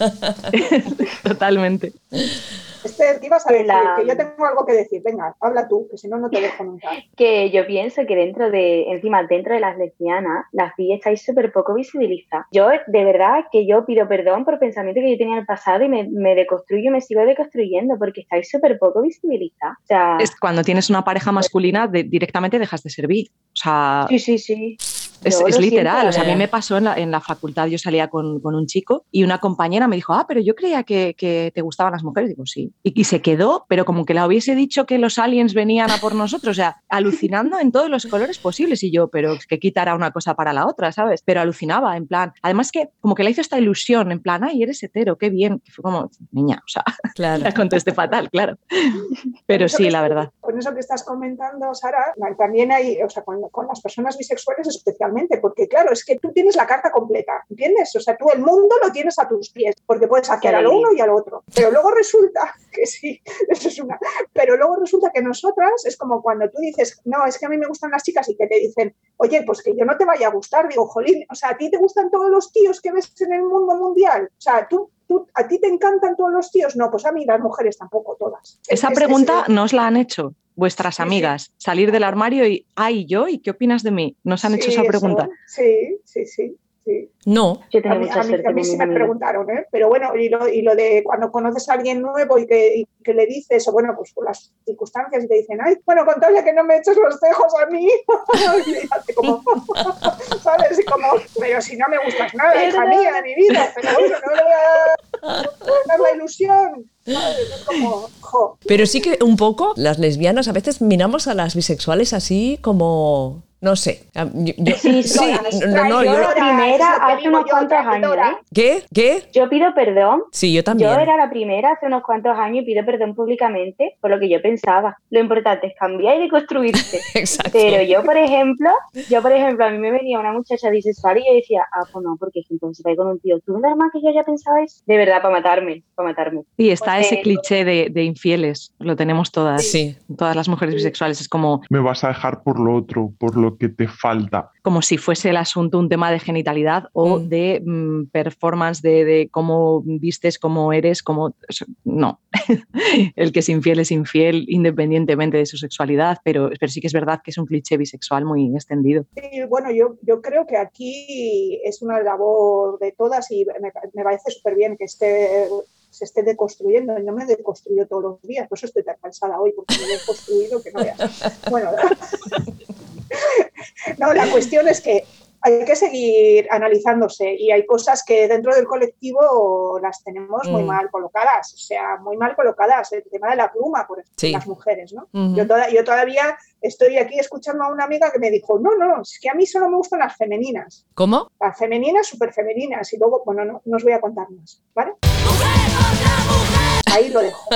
Totalmente. Esther, ¿qué ibas a decir? la- Que yo tengo algo que decir. Venga, habla tú, que si no, no te dejo nunca. Que yo pienso que dentro de, encima, dentro de las lesbianas, las bi estáis súper poco visibilizadas. Yo, de verdad, que yo pido perdón por pensamientos que yo tenía en el pasado y me, me deconstruyo y me sigo deconstruyendo porque estáis súper poco visibilizadas. O sea, Es cuando tienes una pareja masculina, de- directamente dejas de ser bi. O sea, sí, sí, sí. Es, es literal, o sea, a mí me pasó en la, en la facultad, yo salía con, con un chico y una compañera me dijo, ah, pero yo creía que, que te gustaban las mujeres. Digo, sí. Y, y se quedó, pero como que le hubiese dicho que los aliens venían a por nosotros, o sea, alucinando en todos los colores posibles. Y yo, pero es que quitará una cosa para la otra, ¿sabes? Pero alucinaba, en plan, además que como que le hizo esta ilusión, en plan, ay, eres hetero, qué bien. Que fue como, niña, o sea, Claro. la contesté fatal, claro. Pero sí, la verdad. Con eso que estás comentando, Sara, también hay, o sea, con, con las personas bisexuales especialmente, porque claro, es que tú tienes la carta completa, ¿entiendes? O sea, tú el mundo lo tienes a tus pies, porque puedes hacer Qué a lo alegría. uno y al otro. Pero luego resulta que sí, eso es una. Pero luego resulta que nosotras es como cuando tú dices, no, es que a mí me gustan las chicas y que te dicen, oye, pues que yo no te vaya a gustar. Digo, jolín, o sea, a ti te gustan todos los tíos que ves en el mundo mundial. O sea, tú. tú- ¿A ti te encantan todos los tíos? No, pues a mí las mujeres tampoco todas. Esa Es- es- pregunta es- nos la han hecho vuestras Sí, sí. amigas. Salir del armario y, ay, yo, ¿y qué opinas de mí? Nos han hecho esa eso, pregunta. Sí, sí, sí. Sí. No, Yo A mí, mucha a mí- suerte a mí con sí me preguntaron, ¿eh? Pero bueno, y lo, y lo de cuando conoces a alguien nuevo y que, y que le dices, o bueno, pues por las circunstancias y te dicen, ay, bueno, con tal de que no me eches los cejos a mí, y como, ¿sabes? Y como, pero si no me gustas nada, hija Perdón. mía, de mi vida, pero bueno, no le voy a dar la ilusión. Pero sí que un poco las lesbianas a veces miramos a las bisexuales así como, no sé. a- yo- yo- Sí, sí, sí. no, no, Yo yo- la primera hace unos cuantos años. ¿eh? ¿Qué? ¿Qué? Yo pido perdón. Sí, yo también. Yo era la primera hace unos cuantos años y pido perdón públicamente por lo que yo pensaba. Lo importante es cambiar y deconstruirse. Exacto. Pero yo, por ejemplo, yo, por ejemplo, a mí me venía una muchacha bisexual y yo decía, ah, pues no, porque es que entonces va con un tío. ¿Tú normal que yo ya pensaba eso? De verdad, para matarme, para matarme. Y está Pues, ese cliché de, de infieles, lo tenemos todas, Sí. todas las mujeres bisexuales. Es como, Me vas a dejar por lo otro, por lo que te falta. como si fuese el asunto un tema de genitalidad o Mm. de mm, performance, de, de cómo vistes, cómo eres, cómo... No, el que es infiel es infiel independientemente de su sexualidad, pero, pero sí que es verdad que es un cliché bisexual muy extendido. Sí, bueno, yo, yo creo que aquí es una labor de todas y me, me parece súper bien que esté, se esté deconstruyendo. Yo me deconstruyo todos los días, por eso estoy tan cansada hoy, porque me he deconstruido que no veas. Bueno, no, la cuestión es que hay que seguir analizándose y hay cosas que dentro del colectivo las tenemos muy Mm. mal colocadas, o sea, muy mal colocadas. El tema de la pluma, por ejemplo, Sí. las mujeres, ¿no? Ujú. Yo, toda- yo todavía estoy aquí escuchando a una amiga que me dijo, no, no, es que a mí solo me gustan las femeninas, ¿Cómo? las femeninas súper femeninas y luego, bueno, no, no os voy a contar más, ¿vale? Ahí lo dejo.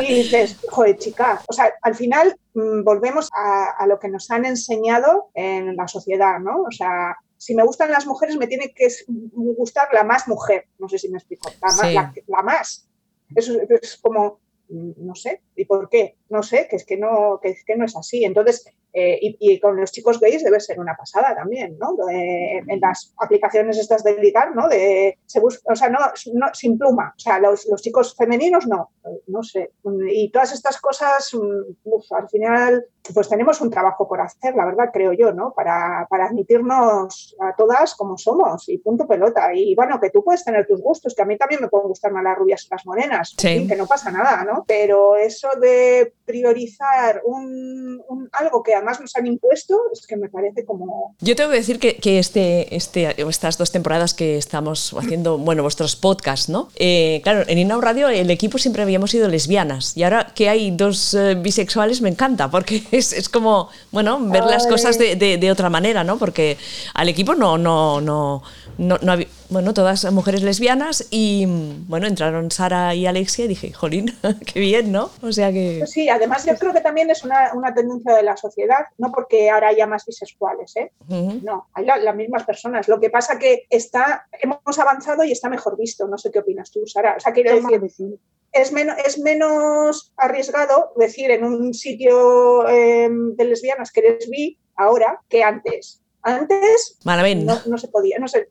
Y dices, joder, chica, o sea, al final mm, volvemos a, a lo que nos han enseñado en la sociedad, ¿no? O sea, si me gustan las mujeres, me tiene que gustar la más mujer, no sé si me explico, la más. La más. Eso es, es como, mm, no sé, ¿y por qué? No sé, que es que no, que es que no es así. Entonces, eh, y, y con los chicos gays debe ser una pasada también, ¿no? De- en las aplicaciones estas de ligar, ¿no? De, se bus- o sea, no, no, sin pluma. O sea, los, los chicos femeninos no, no sé. Y todas estas cosas, mm, uf, al final, pues tenemos un trabajo por hacer, la verdad, creo yo, ¿no? Para, para admitirnos a todas como somos y punto pelota. Y bueno, que tú puedes tener tus gustos, que a mí también me pueden gustar más las rubias y las morenas, en Sí. que no pasa nada, ¿no? Pero eso de priorizar un, un- algo que además nos han impuesto, es que me parece como... Yo tengo que decir que, que este, este, estas dos temporadas que estamos haciendo, bueno, vuestros podcasts, ¿no? Eh, claro, en Inau Radio el equipo siempre habíamos sido lesbianas y ahora que hay dos eh, bisexuales me encanta porque es, es como, bueno, ver las Ay. cosas de, de- de otra manera, ¿no? Porque al equipo no, no, no, no, no había, bueno, todas mujeres lesbianas y, bueno, entraron Sara y Alexia y dije, jolín, qué bien, ¿no? O sea que... Pues sí, además yo creo que también es una, una tendencia de la sociedad, no porque ahora haya más bisexuales, ¿eh? No, hay la- las mismas personas. Lo que pasa que está, hemos avanzado y está mejor visto. No sé qué opinas tú, Sara. O sea, quiero decir, es, menos es menos arriesgado decir en un sitio eh, de lesbianas que eres bi ahora que antes. Antes Maravén. no, no se podía, no sé.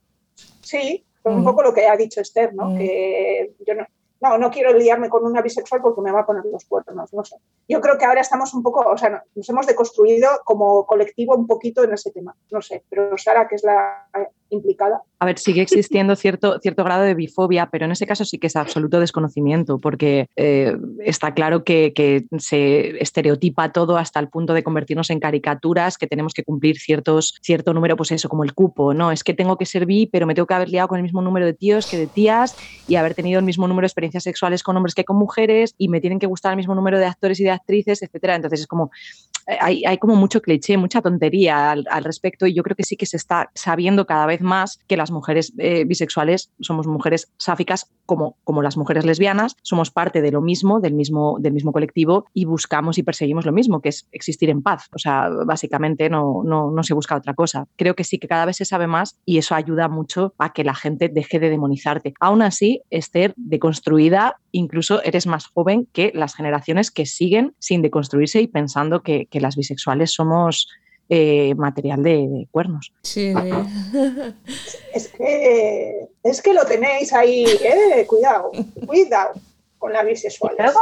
Sí, un Ujú. poco lo que ha dicho Esther, ¿no? Ujú. Que yo no, no, no quiero liarme con una bisexual porque me va a poner los cuernos, no sé. Yo creo que ahora estamos un poco, o sea, no- nos hemos deconstruido como colectivo un poquito en ese tema, no sé, pero Sara, que es la implicada, A ver, sigue existiendo cierto, cierto grado de bifobia, pero en ese caso sí que es absoluto desconocimiento, porque eh, está claro que, que se estereotipa todo hasta el punto de convertirnos en caricaturas, que tenemos que cumplir ciertos, cierto número, pues eso, como el cupo, ¿no? Es que tengo que ser bi, pero me tengo que haber liado con el mismo número de tíos que de tías y haber tenido el mismo número de experiencias sexuales con hombres que con mujeres y me tienen que gustar el mismo número de actores y de actrices, etcétera. Entonces es como, hay, hay como mucho cliché, mucha tontería al, al respecto y yo creo que sí que se está sabiendo cada vez más que las mujeres eh, bisexuales somos mujeres sáficas como, como las mujeres lesbianas, somos parte de lo mismo, del mismo, del mismo colectivo y buscamos y perseguimos lo mismo, que es existir en paz. O sea, básicamente no, no, no se busca otra cosa. Creo que sí que cada vez se sabe más y eso ayuda mucho a que la gente deje de demonizarte. Aún así, Esther, deconstruida, incluso eres más joven que las generaciones que siguen sin deconstruirse y pensando que, que las bisexuales somos eh, material de, de cuernos. Sí. es que, es que lo tenéis ahí, ¿eh? Cuidado, cuidado con las bisexuales. Luego,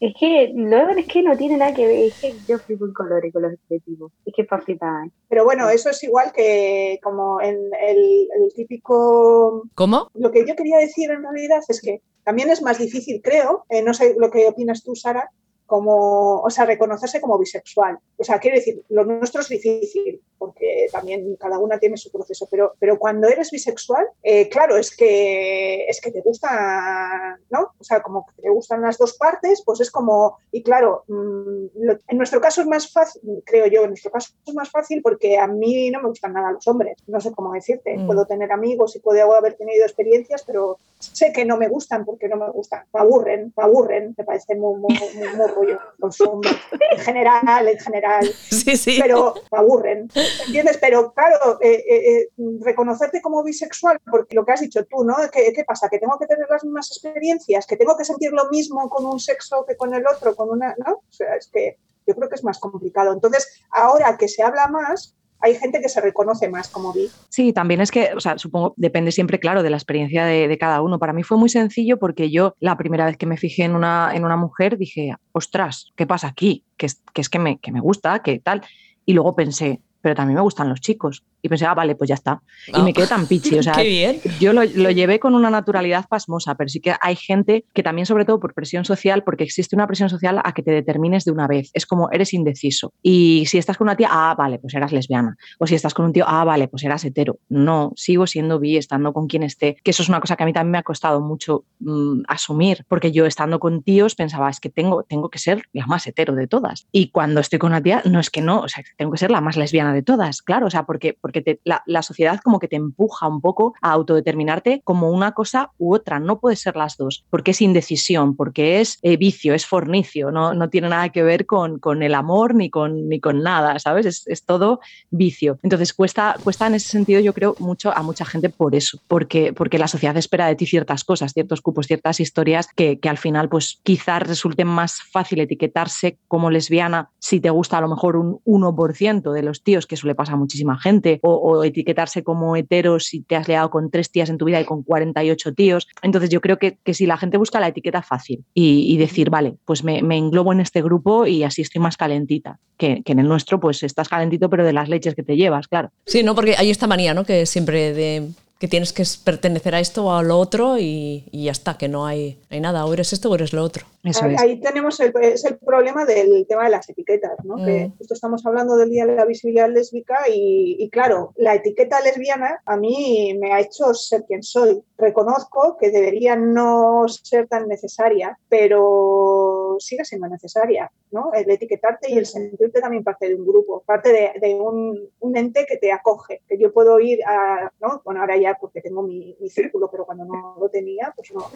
es que luego es que no tiene nada que ver, es que yo flipo en colores con los objetivos. Es que es para flipar. Pero bueno, eso es igual que como en el, el típico ¿Cómo? Lo que yo quería decir en realidad es que también es más difícil, creo, eh, no sé lo que opinas tú, Sara, como, o sea, reconocerse como bisexual. O sea, quiero decir, lo nuestro es difícil, porque también cada una tiene su proceso, pero, pero cuando eres bisexual, eh, claro, es que, es que te gusta, ¿no? O sea, como que te gustan las dos partes, pues es como, y claro, mm, en nuestro caso es más fácil, creo yo, en nuestro caso es más fácil porque a mí no me gustan nada los hombres, no sé cómo decirte, Mm. puedo tener amigos y puedo haber tenido experiencias, pero sé que no me gustan porque no me gustan, me aburren, me aburren, me parecen muy, muy, muy, muy rollo los hombres, en general, en general Sí, sí. pero me aburren, ¿entiendes? Pero claro, eh, eh, eh, reconocerte como bisexual, porque lo que has dicho tú, ¿no? ¿Qué, qué pasa? ¿Que tengo que tener las mismas experiencias? ¿Que tengo que sentir lo mismo con un sexo que con el otro? Con una, ¿no? O sea, es que yo creo que es más complicado. Entonces, ahora que se habla más, hay gente que se reconoce más como bi. Sí, también es que, o sea, supongo, depende siempre, claro, de la experiencia de, de cada uno. Para mí fue muy sencillo porque yo, la primera vez que me fijé en una, en una mujer, dije, ostras, ¿qué pasa aquí? Que es que, es que, me, que me gusta, que tal. Y luego pensé, pero también me gustan los chicos. Y pensé, ah, vale, pues ya está. Y Ah. me quedé tan pichi. O sea, Qué bien. yo lo, lo llevé con una naturalidad pasmosa, pero sí que hay gente que también, sobre todo por presión social, porque existe una presión social a que te determines de una vez. Es como eres indeciso. Y si estás con una tía, ah, vale, pues eras lesbiana. O si estás con un tío, ah, vale, pues eras hetero. No, sigo siendo bi, estando con quien esté. Que eso es una cosa que a mí también me ha costado mucho mm, asumir, porque yo estando con tíos pensaba, es que tengo, tengo que ser la más hetero de todas. Y cuando estoy con una tía, no es que no, o sea, tengo que ser la más lesbiana de todas, claro, o sea, porque, porque te- la, sociedad como que te empuja un poco a autodeterminarte como una cosa u otra, no puede ser las dos, porque es indecisión, porque es eh, vicio, es fornicio, no, no tiene nada que ver con, con el amor ni con, ni con nada, ¿sabes? Es, es todo vicio. Entonces cuesta, cuesta en ese sentido, yo creo, mucho a mucha gente por eso, porque, porque la sociedad espera de ti ciertas cosas, ciertos cupos, ciertas historias que, que al final, pues quizás resulte más fácil etiquetarse como lesbiana si te gusta a lo mejor un 1% de los tíos, que eso le pasa a muchísima gente, o, o etiquetarse como hetero si te has liado con tres tías en tu vida y con 48 tíos. Entonces yo creo que, que si la gente busca la etiqueta fácil y, y decir, vale, pues me, me englobo en este grupo y así estoy más calentita, que, que en el nuestro pues estás calentito pero de las leches que te llevas, claro. Sí, ¿no? Porque hay esta manía, ¿no? Que siempre de que tienes que pertenecer a esto o a lo otro y, y ya está, que no hay, hay nada, o eres esto o eres lo otro. Eso ahí, es. ahí tenemos el, es el problema del tema de las etiquetas, ¿no? Que Mm. justo estamos hablando del Día de la Visibilidad Lésbica y, y claro, la etiqueta lesbiana a mí me ha hecho ser quien soy. Reconozco que debería no ser tan necesaria, pero sigue siendo necesaria, ¿no? El etiquetarte y el sentirte también parte de un grupo, parte de, de un, un ente que te acoge, que yo puedo ir a, ¿no? Bueno, ahora ya porque tengo mi, mi círculo, pero cuando no lo tenía, pues no.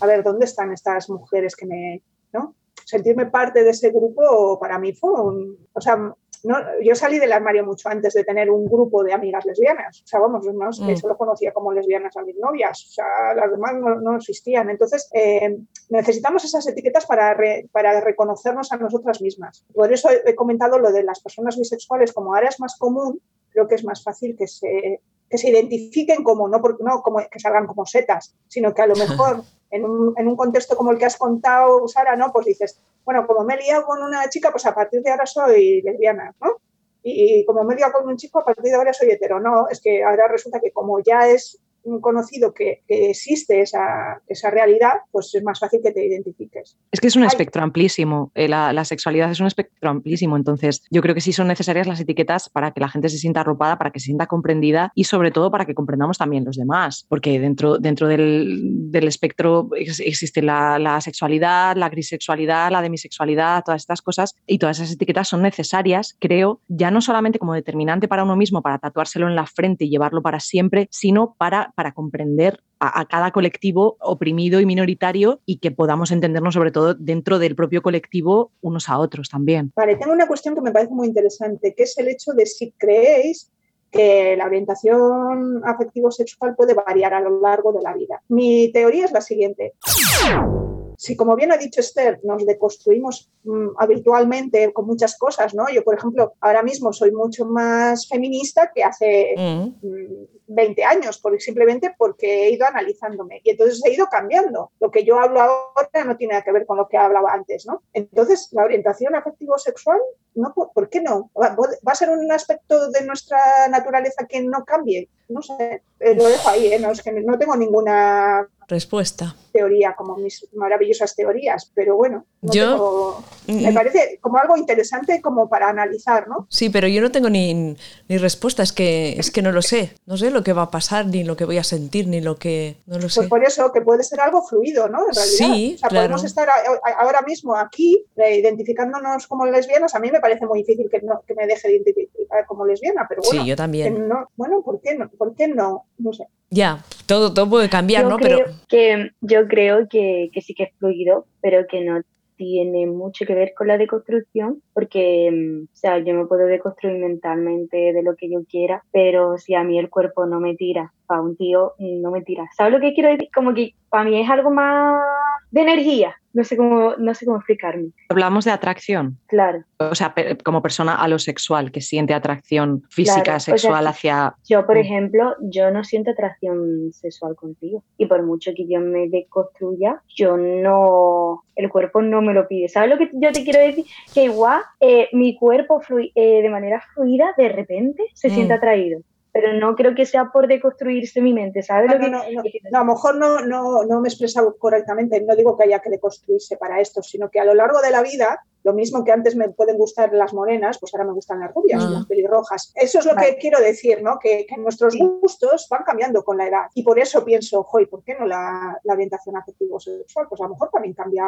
A ver, ¿dónde están estas mujeres que me, ¿no? Sentirme parte de ese grupo para mí fue un, o sea, no, yo salí del armario mucho antes de tener un grupo de amigas lesbianas. O sea, vamos, no que Mm. solo conocía como lesbianas a mis novias. O sea, las demás no, no existían. Entonces, eh, necesitamos esas etiquetas para, re- para reconocernos a nosotras mismas. Por eso he, he comentado lo de las personas bisexuales como ahora es más común. Creo que es más fácil que se, que se identifiquen como, no, por- no como que salgan como setas, sino que a lo mejor en un, en un contexto como el que has contado, Sara, ¿no? Pues dices, bueno, como me he liado con una chica, pues a partir de ahora soy lesbiana, ¿no? Y, y como me he liado con un chico, a partir de ahora soy hetero. No, es que ahora resulta que como ya es conocido que, que existe esa, esa realidad, pues es más fácil que te identifiques. Es que es un Ay. espectro amplísimo, eh, la, la sexualidad es un espectro amplísimo, entonces yo creo que sí son necesarias las etiquetas para que la gente se sienta arropada, para que se sienta comprendida y sobre todo para que comprendamos también los demás, porque dentro, dentro del, del espectro ex- existe la, la sexualidad, la grisexualidad, la demisexualidad, todas estas cosas y todas esas etiquetas son necesarias, creo, ya no solamente como determinante para uno mismo, para tatuárselo en la frente y llevarlo para siempre, sino para, para comprender a, a cada colectivo oprimido y minoritario y que podamos entendernos sobre todo dentro del propio colectivo unos a otros también. Vale, tengo una cuestión que me parece muy interesante, que es el hecho de si creéis que la orientación afectivo-sexual puede variar a lo largo de la vida. Mi teoría es la siguiente. Si, como bien ha dicho Esther, nos deconstruimos mm, habitualmente con muchas cosas, ¿no? Yo, por ejemplo, ahora mismo soy mucho más feminista que hace Mm. mm, 20 años, por, simplemente porque he ido analizándome y entonces he ido cambiando. Lo que yo hablo ahora no tiene nada que ver con lo que hablaba antes, ¿no? Entonces, la orientación afectivo-sexual, no, ¿por por qué no? ¿Va va a ser un aspecto de nuestra naturaleza que no cambie? No sé, eh, lo dejo ahí, ¿eh? no, es que no tengo ninguna Respuesta. teoría como mis maravillosas teorías, pero bueno, no Yo- tengo-. Me parece como algo interesante como para analizar, ¿no? Sí, pero yo no tengo ni, ni respuesta, es que, es que no lo sé. No sé lo que va a pasar, ni lo que voy a sentir, ni lo que... No lo sé. Pues por eso que puede ser algo fluido, ¿no? En realidad. Sí, o sea, claro. podemos estar ahora mismo aquí eh, identificándonos como lesbianas. A mí me parece muy difícil que, no, que me deje de identificar como lesbiana, pero bueno. Sí, yo también. no- bueno, ¿por qué no? ¿Por qué no? No sé. Ya, todo, todo puede cambiar, yo ¿no? creo Pero que yo creo que, que sí que es fluido, pero que no tiene mucho que ver con la deconstrucción, porque mm, o sea, yo me puedo deconstruir mentalmente de lo que yo quiera, pero si a mí el cuerpo no me tira un tío, no me tira. ¿Sabes lo que quiero decir? Como que para mí es algo más de energía. No sé cómo, no sé cómo explicarme. Hablamos de atracción, Claro. o sea, como persona alosexual que siente atracción física, Claro, o sea, sexual hacia... Yo, por Mm. ejemplo, yo no siento atracción sexual contigo. Y por mucho que yo me deconstruya, yo no. El cuerpo no me lo pide. ¿Sabes lo que yo te quiero decir? Que igual eh, mi cuerpo eh, de manera fluida, de repente, se Mm. siente atraído. Pero no creo que sea por deconstruirse mi mente, ¿sabes? No, lo que no, no, no, no, a lo mejor no, no, no me he expresado correctamente, no digo que haya que deconstruirse para esto, sino que a lo largo de la vida, lo mismo que antes me pueden gustar las morenas, pues ahora me gustan las rubias, Ah. las pelirrojas. Eso es lo Vale. que quiero decir, ¿no? Que, que nuestros gustos van cambiando con la edad. Y por eso pienso, joy, ¿por qué no la, la orientación afectivo-sexual? Pues a lo mejor también cambia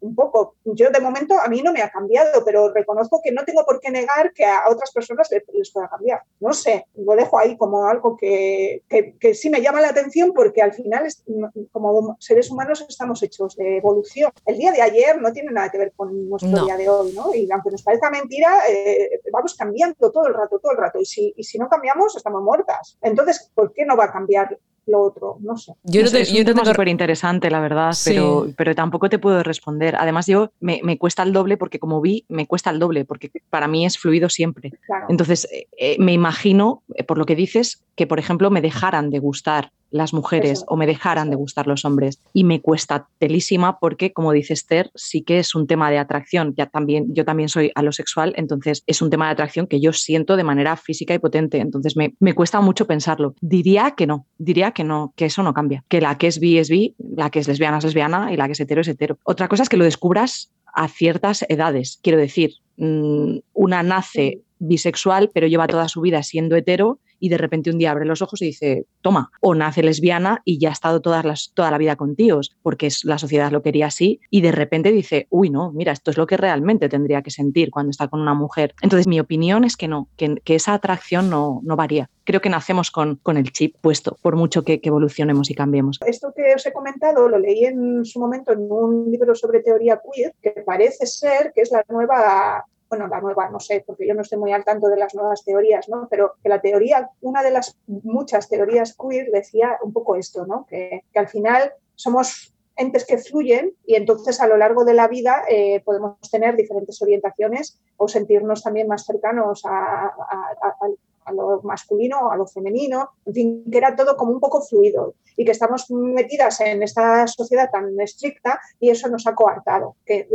un poco. Yo de momento a mí no me ha cambiado, pero reconozco que no tengo por qué negar que a otras personas le- les pueda cambiar. No sé, lo dejo ahí como algo que, que- que sí me llama la atención porque al final es- como seres humanos estamos hechos de evolución. El día de ayer no tiene nada que ver con nuestro No. día de hoy, ¿no? Y aunque nos parezca mentira, eh, vamos cambiando todo el rato, todo el rato. Y si, y si no cambiamos, estamos muertas. Entonces, ¿por qué no va a cambiar lo otro? No sé. yo no, te- es yo un no tema tengo- súper interesante, la verdad, Sí. pero, pero tampoco te puedo responder. Además, yo me, me cuesta el doble porque como vi, me cuesta el doble porque para mí es fluido siempre. Claro. Entonces, eh, eh, me imagino, eh, por lo que dices, que, por ejemplo, me dejaran de gustar las mujeres Eso, o me dejaran de gustar los hombres. Y me cuesta telísima porque, como dice Esther, sí que es un tema de atracción. Ya también, yo también soy alosexual, entonces es un tema de atracción que yo siento de manera física y potente. Entonces me, me cuesta mucho pensarlo. Diría que no, diría que no, que eso no cambia. Que la que es bi es bi, la que es lesbiana es lesbiana y la que es hetero es hetero. Otra cosa es que lo descubras a ciertas edades. Quiero decir, mm, una nace bisexual, pero lleva toda su vida siendo hetero y de repente un día abre los ojos y dice, toma, o nace lesbiana y ya ha estado todas las, toda la vida con tíos, porque la sociedad lo quería así, y de repente dice, uy, no, mira, esto es lo que realmente tendría que sentir cuando está con una mujer. Entonces, mi opinión es que no, que, que esa atracción no, no varía. Creo que nacemos con, con el chip puesto, por mucho que, que evolucionemos y cambiemos. Esto que os he comentado lo leí en su momento en un libro sobre teoría queer, que parece ser que es la nueva, bueno, la nueva, no sé, porque yo no estoy muy al tanto de las nuevas teorías, ¿no? Pero que la teoría, una de las muchas teorías queer decía un poco esto, ¿no? Que, al final somos entes que fluyen y entonces a lo largo de la vida eh, podemos tener diferentes orientaciones o sentirnos también más cercanos a, lo masculino, a lo femenino, en fin, que era todo como un poco fluido y que estamos metidas en esta sociedad tan estricta y eso nos ha coartado. Que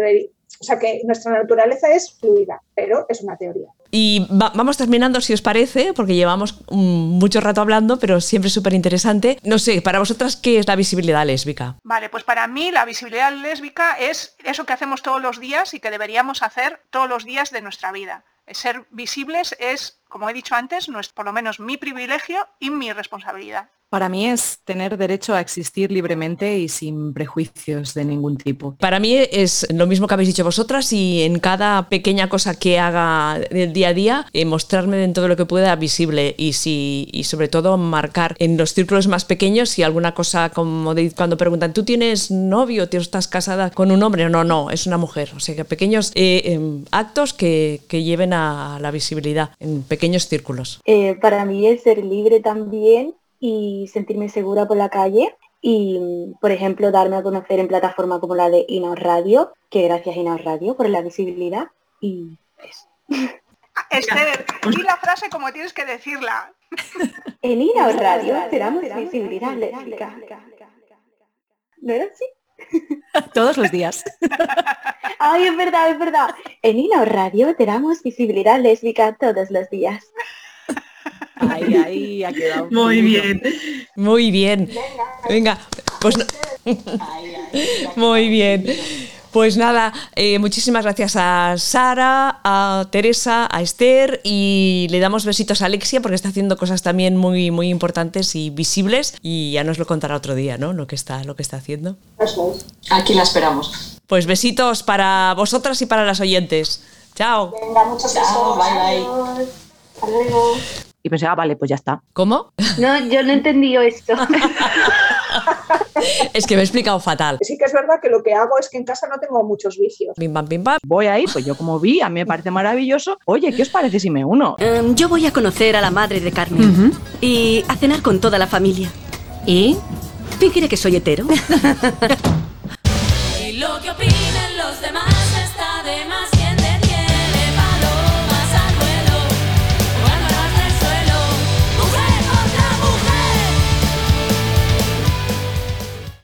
o sea, que nuestra naturaleza es fluida, pero es una teoría. Y va- vamos terminando, si os parece, porque llevamos mm, mucho rato hablando, pero siempre súper interesante. No sé, para vosotras, ¿qué es la visibilidad lésbica? Vale, pues para mí la visibilidad lésbica es eso que hacemos todos los días y que deberíamos hacer todos los días de nuestra vida. Ser visibles es, como he dicho antes, no es por lo menos mi privilegio y mi responsabilidad. Para mí es tener derecho a existir libremente y sin prejuicios de ningún tipo. Para mí es lo mismo que habéis dicho vosotras y en cada pequeña cosa que haga del día a día, eh, mostrarme en todo lo que pueda visible y, si, y sobre todo marcar en los círculos más pequeños si alguna cosa, como de- cuando preguntan, ¿tú tienes novio? ¿Tú estás casada con un hombre? No, no, es una mujer. O sea que pequeños eh, em, actos que, que lleven a la visibilidad en pequeños círculos. Eh, para mí es ser libre también y sentirme segura por la calle y, mm, por ejemplo, darme a conocer en plataforma como la de Inaos Radio, que gracias Inaos Radio por la visibilidad y eso. Esther, di la frase como tienes que decirla. En Inaos Radio te damos visibilidad lésbica. ¿No era así? Todos los días. Ay, es verdad, es verdad. En Inaos Radio te damos visibilidad lésbica todos los días. Ahí, ahí ha quedado. Muy bien. Muy bien. Venga, pues no- muy bien. Pues nada, eh, muchísimas gracias a Sara, a Teresa, a Esther y le damos besitos a Alexia porque está haciendo cosas también muy, muy importantes y visibles y ya nos lo contará otro día, ¿no? Lo que está, lo que está haciendo. Aquí la esperamos. Pues besitos para vosotras y para las oyentes. Chao. Venga, muchos Chao, besos. bye, bye. Adiós. Hasta luego. Y pensé, ah, vale, pues ya está. ¿Cómo? No, yo no he entendido esto. Es que me he explicado fatal. Sí que es verdad que lo que hago es que en casa no tengo muchos vicios. Bim bam, bim bam. Voy ahí, pues yo como vi, a mí me parece maravilloso. Oye, ¿qué os parece si me uno? Em, yo voy a conocer a la madre de Carmen y a cenar con toda la familia. ¿Y? Fingiré que soy hetero.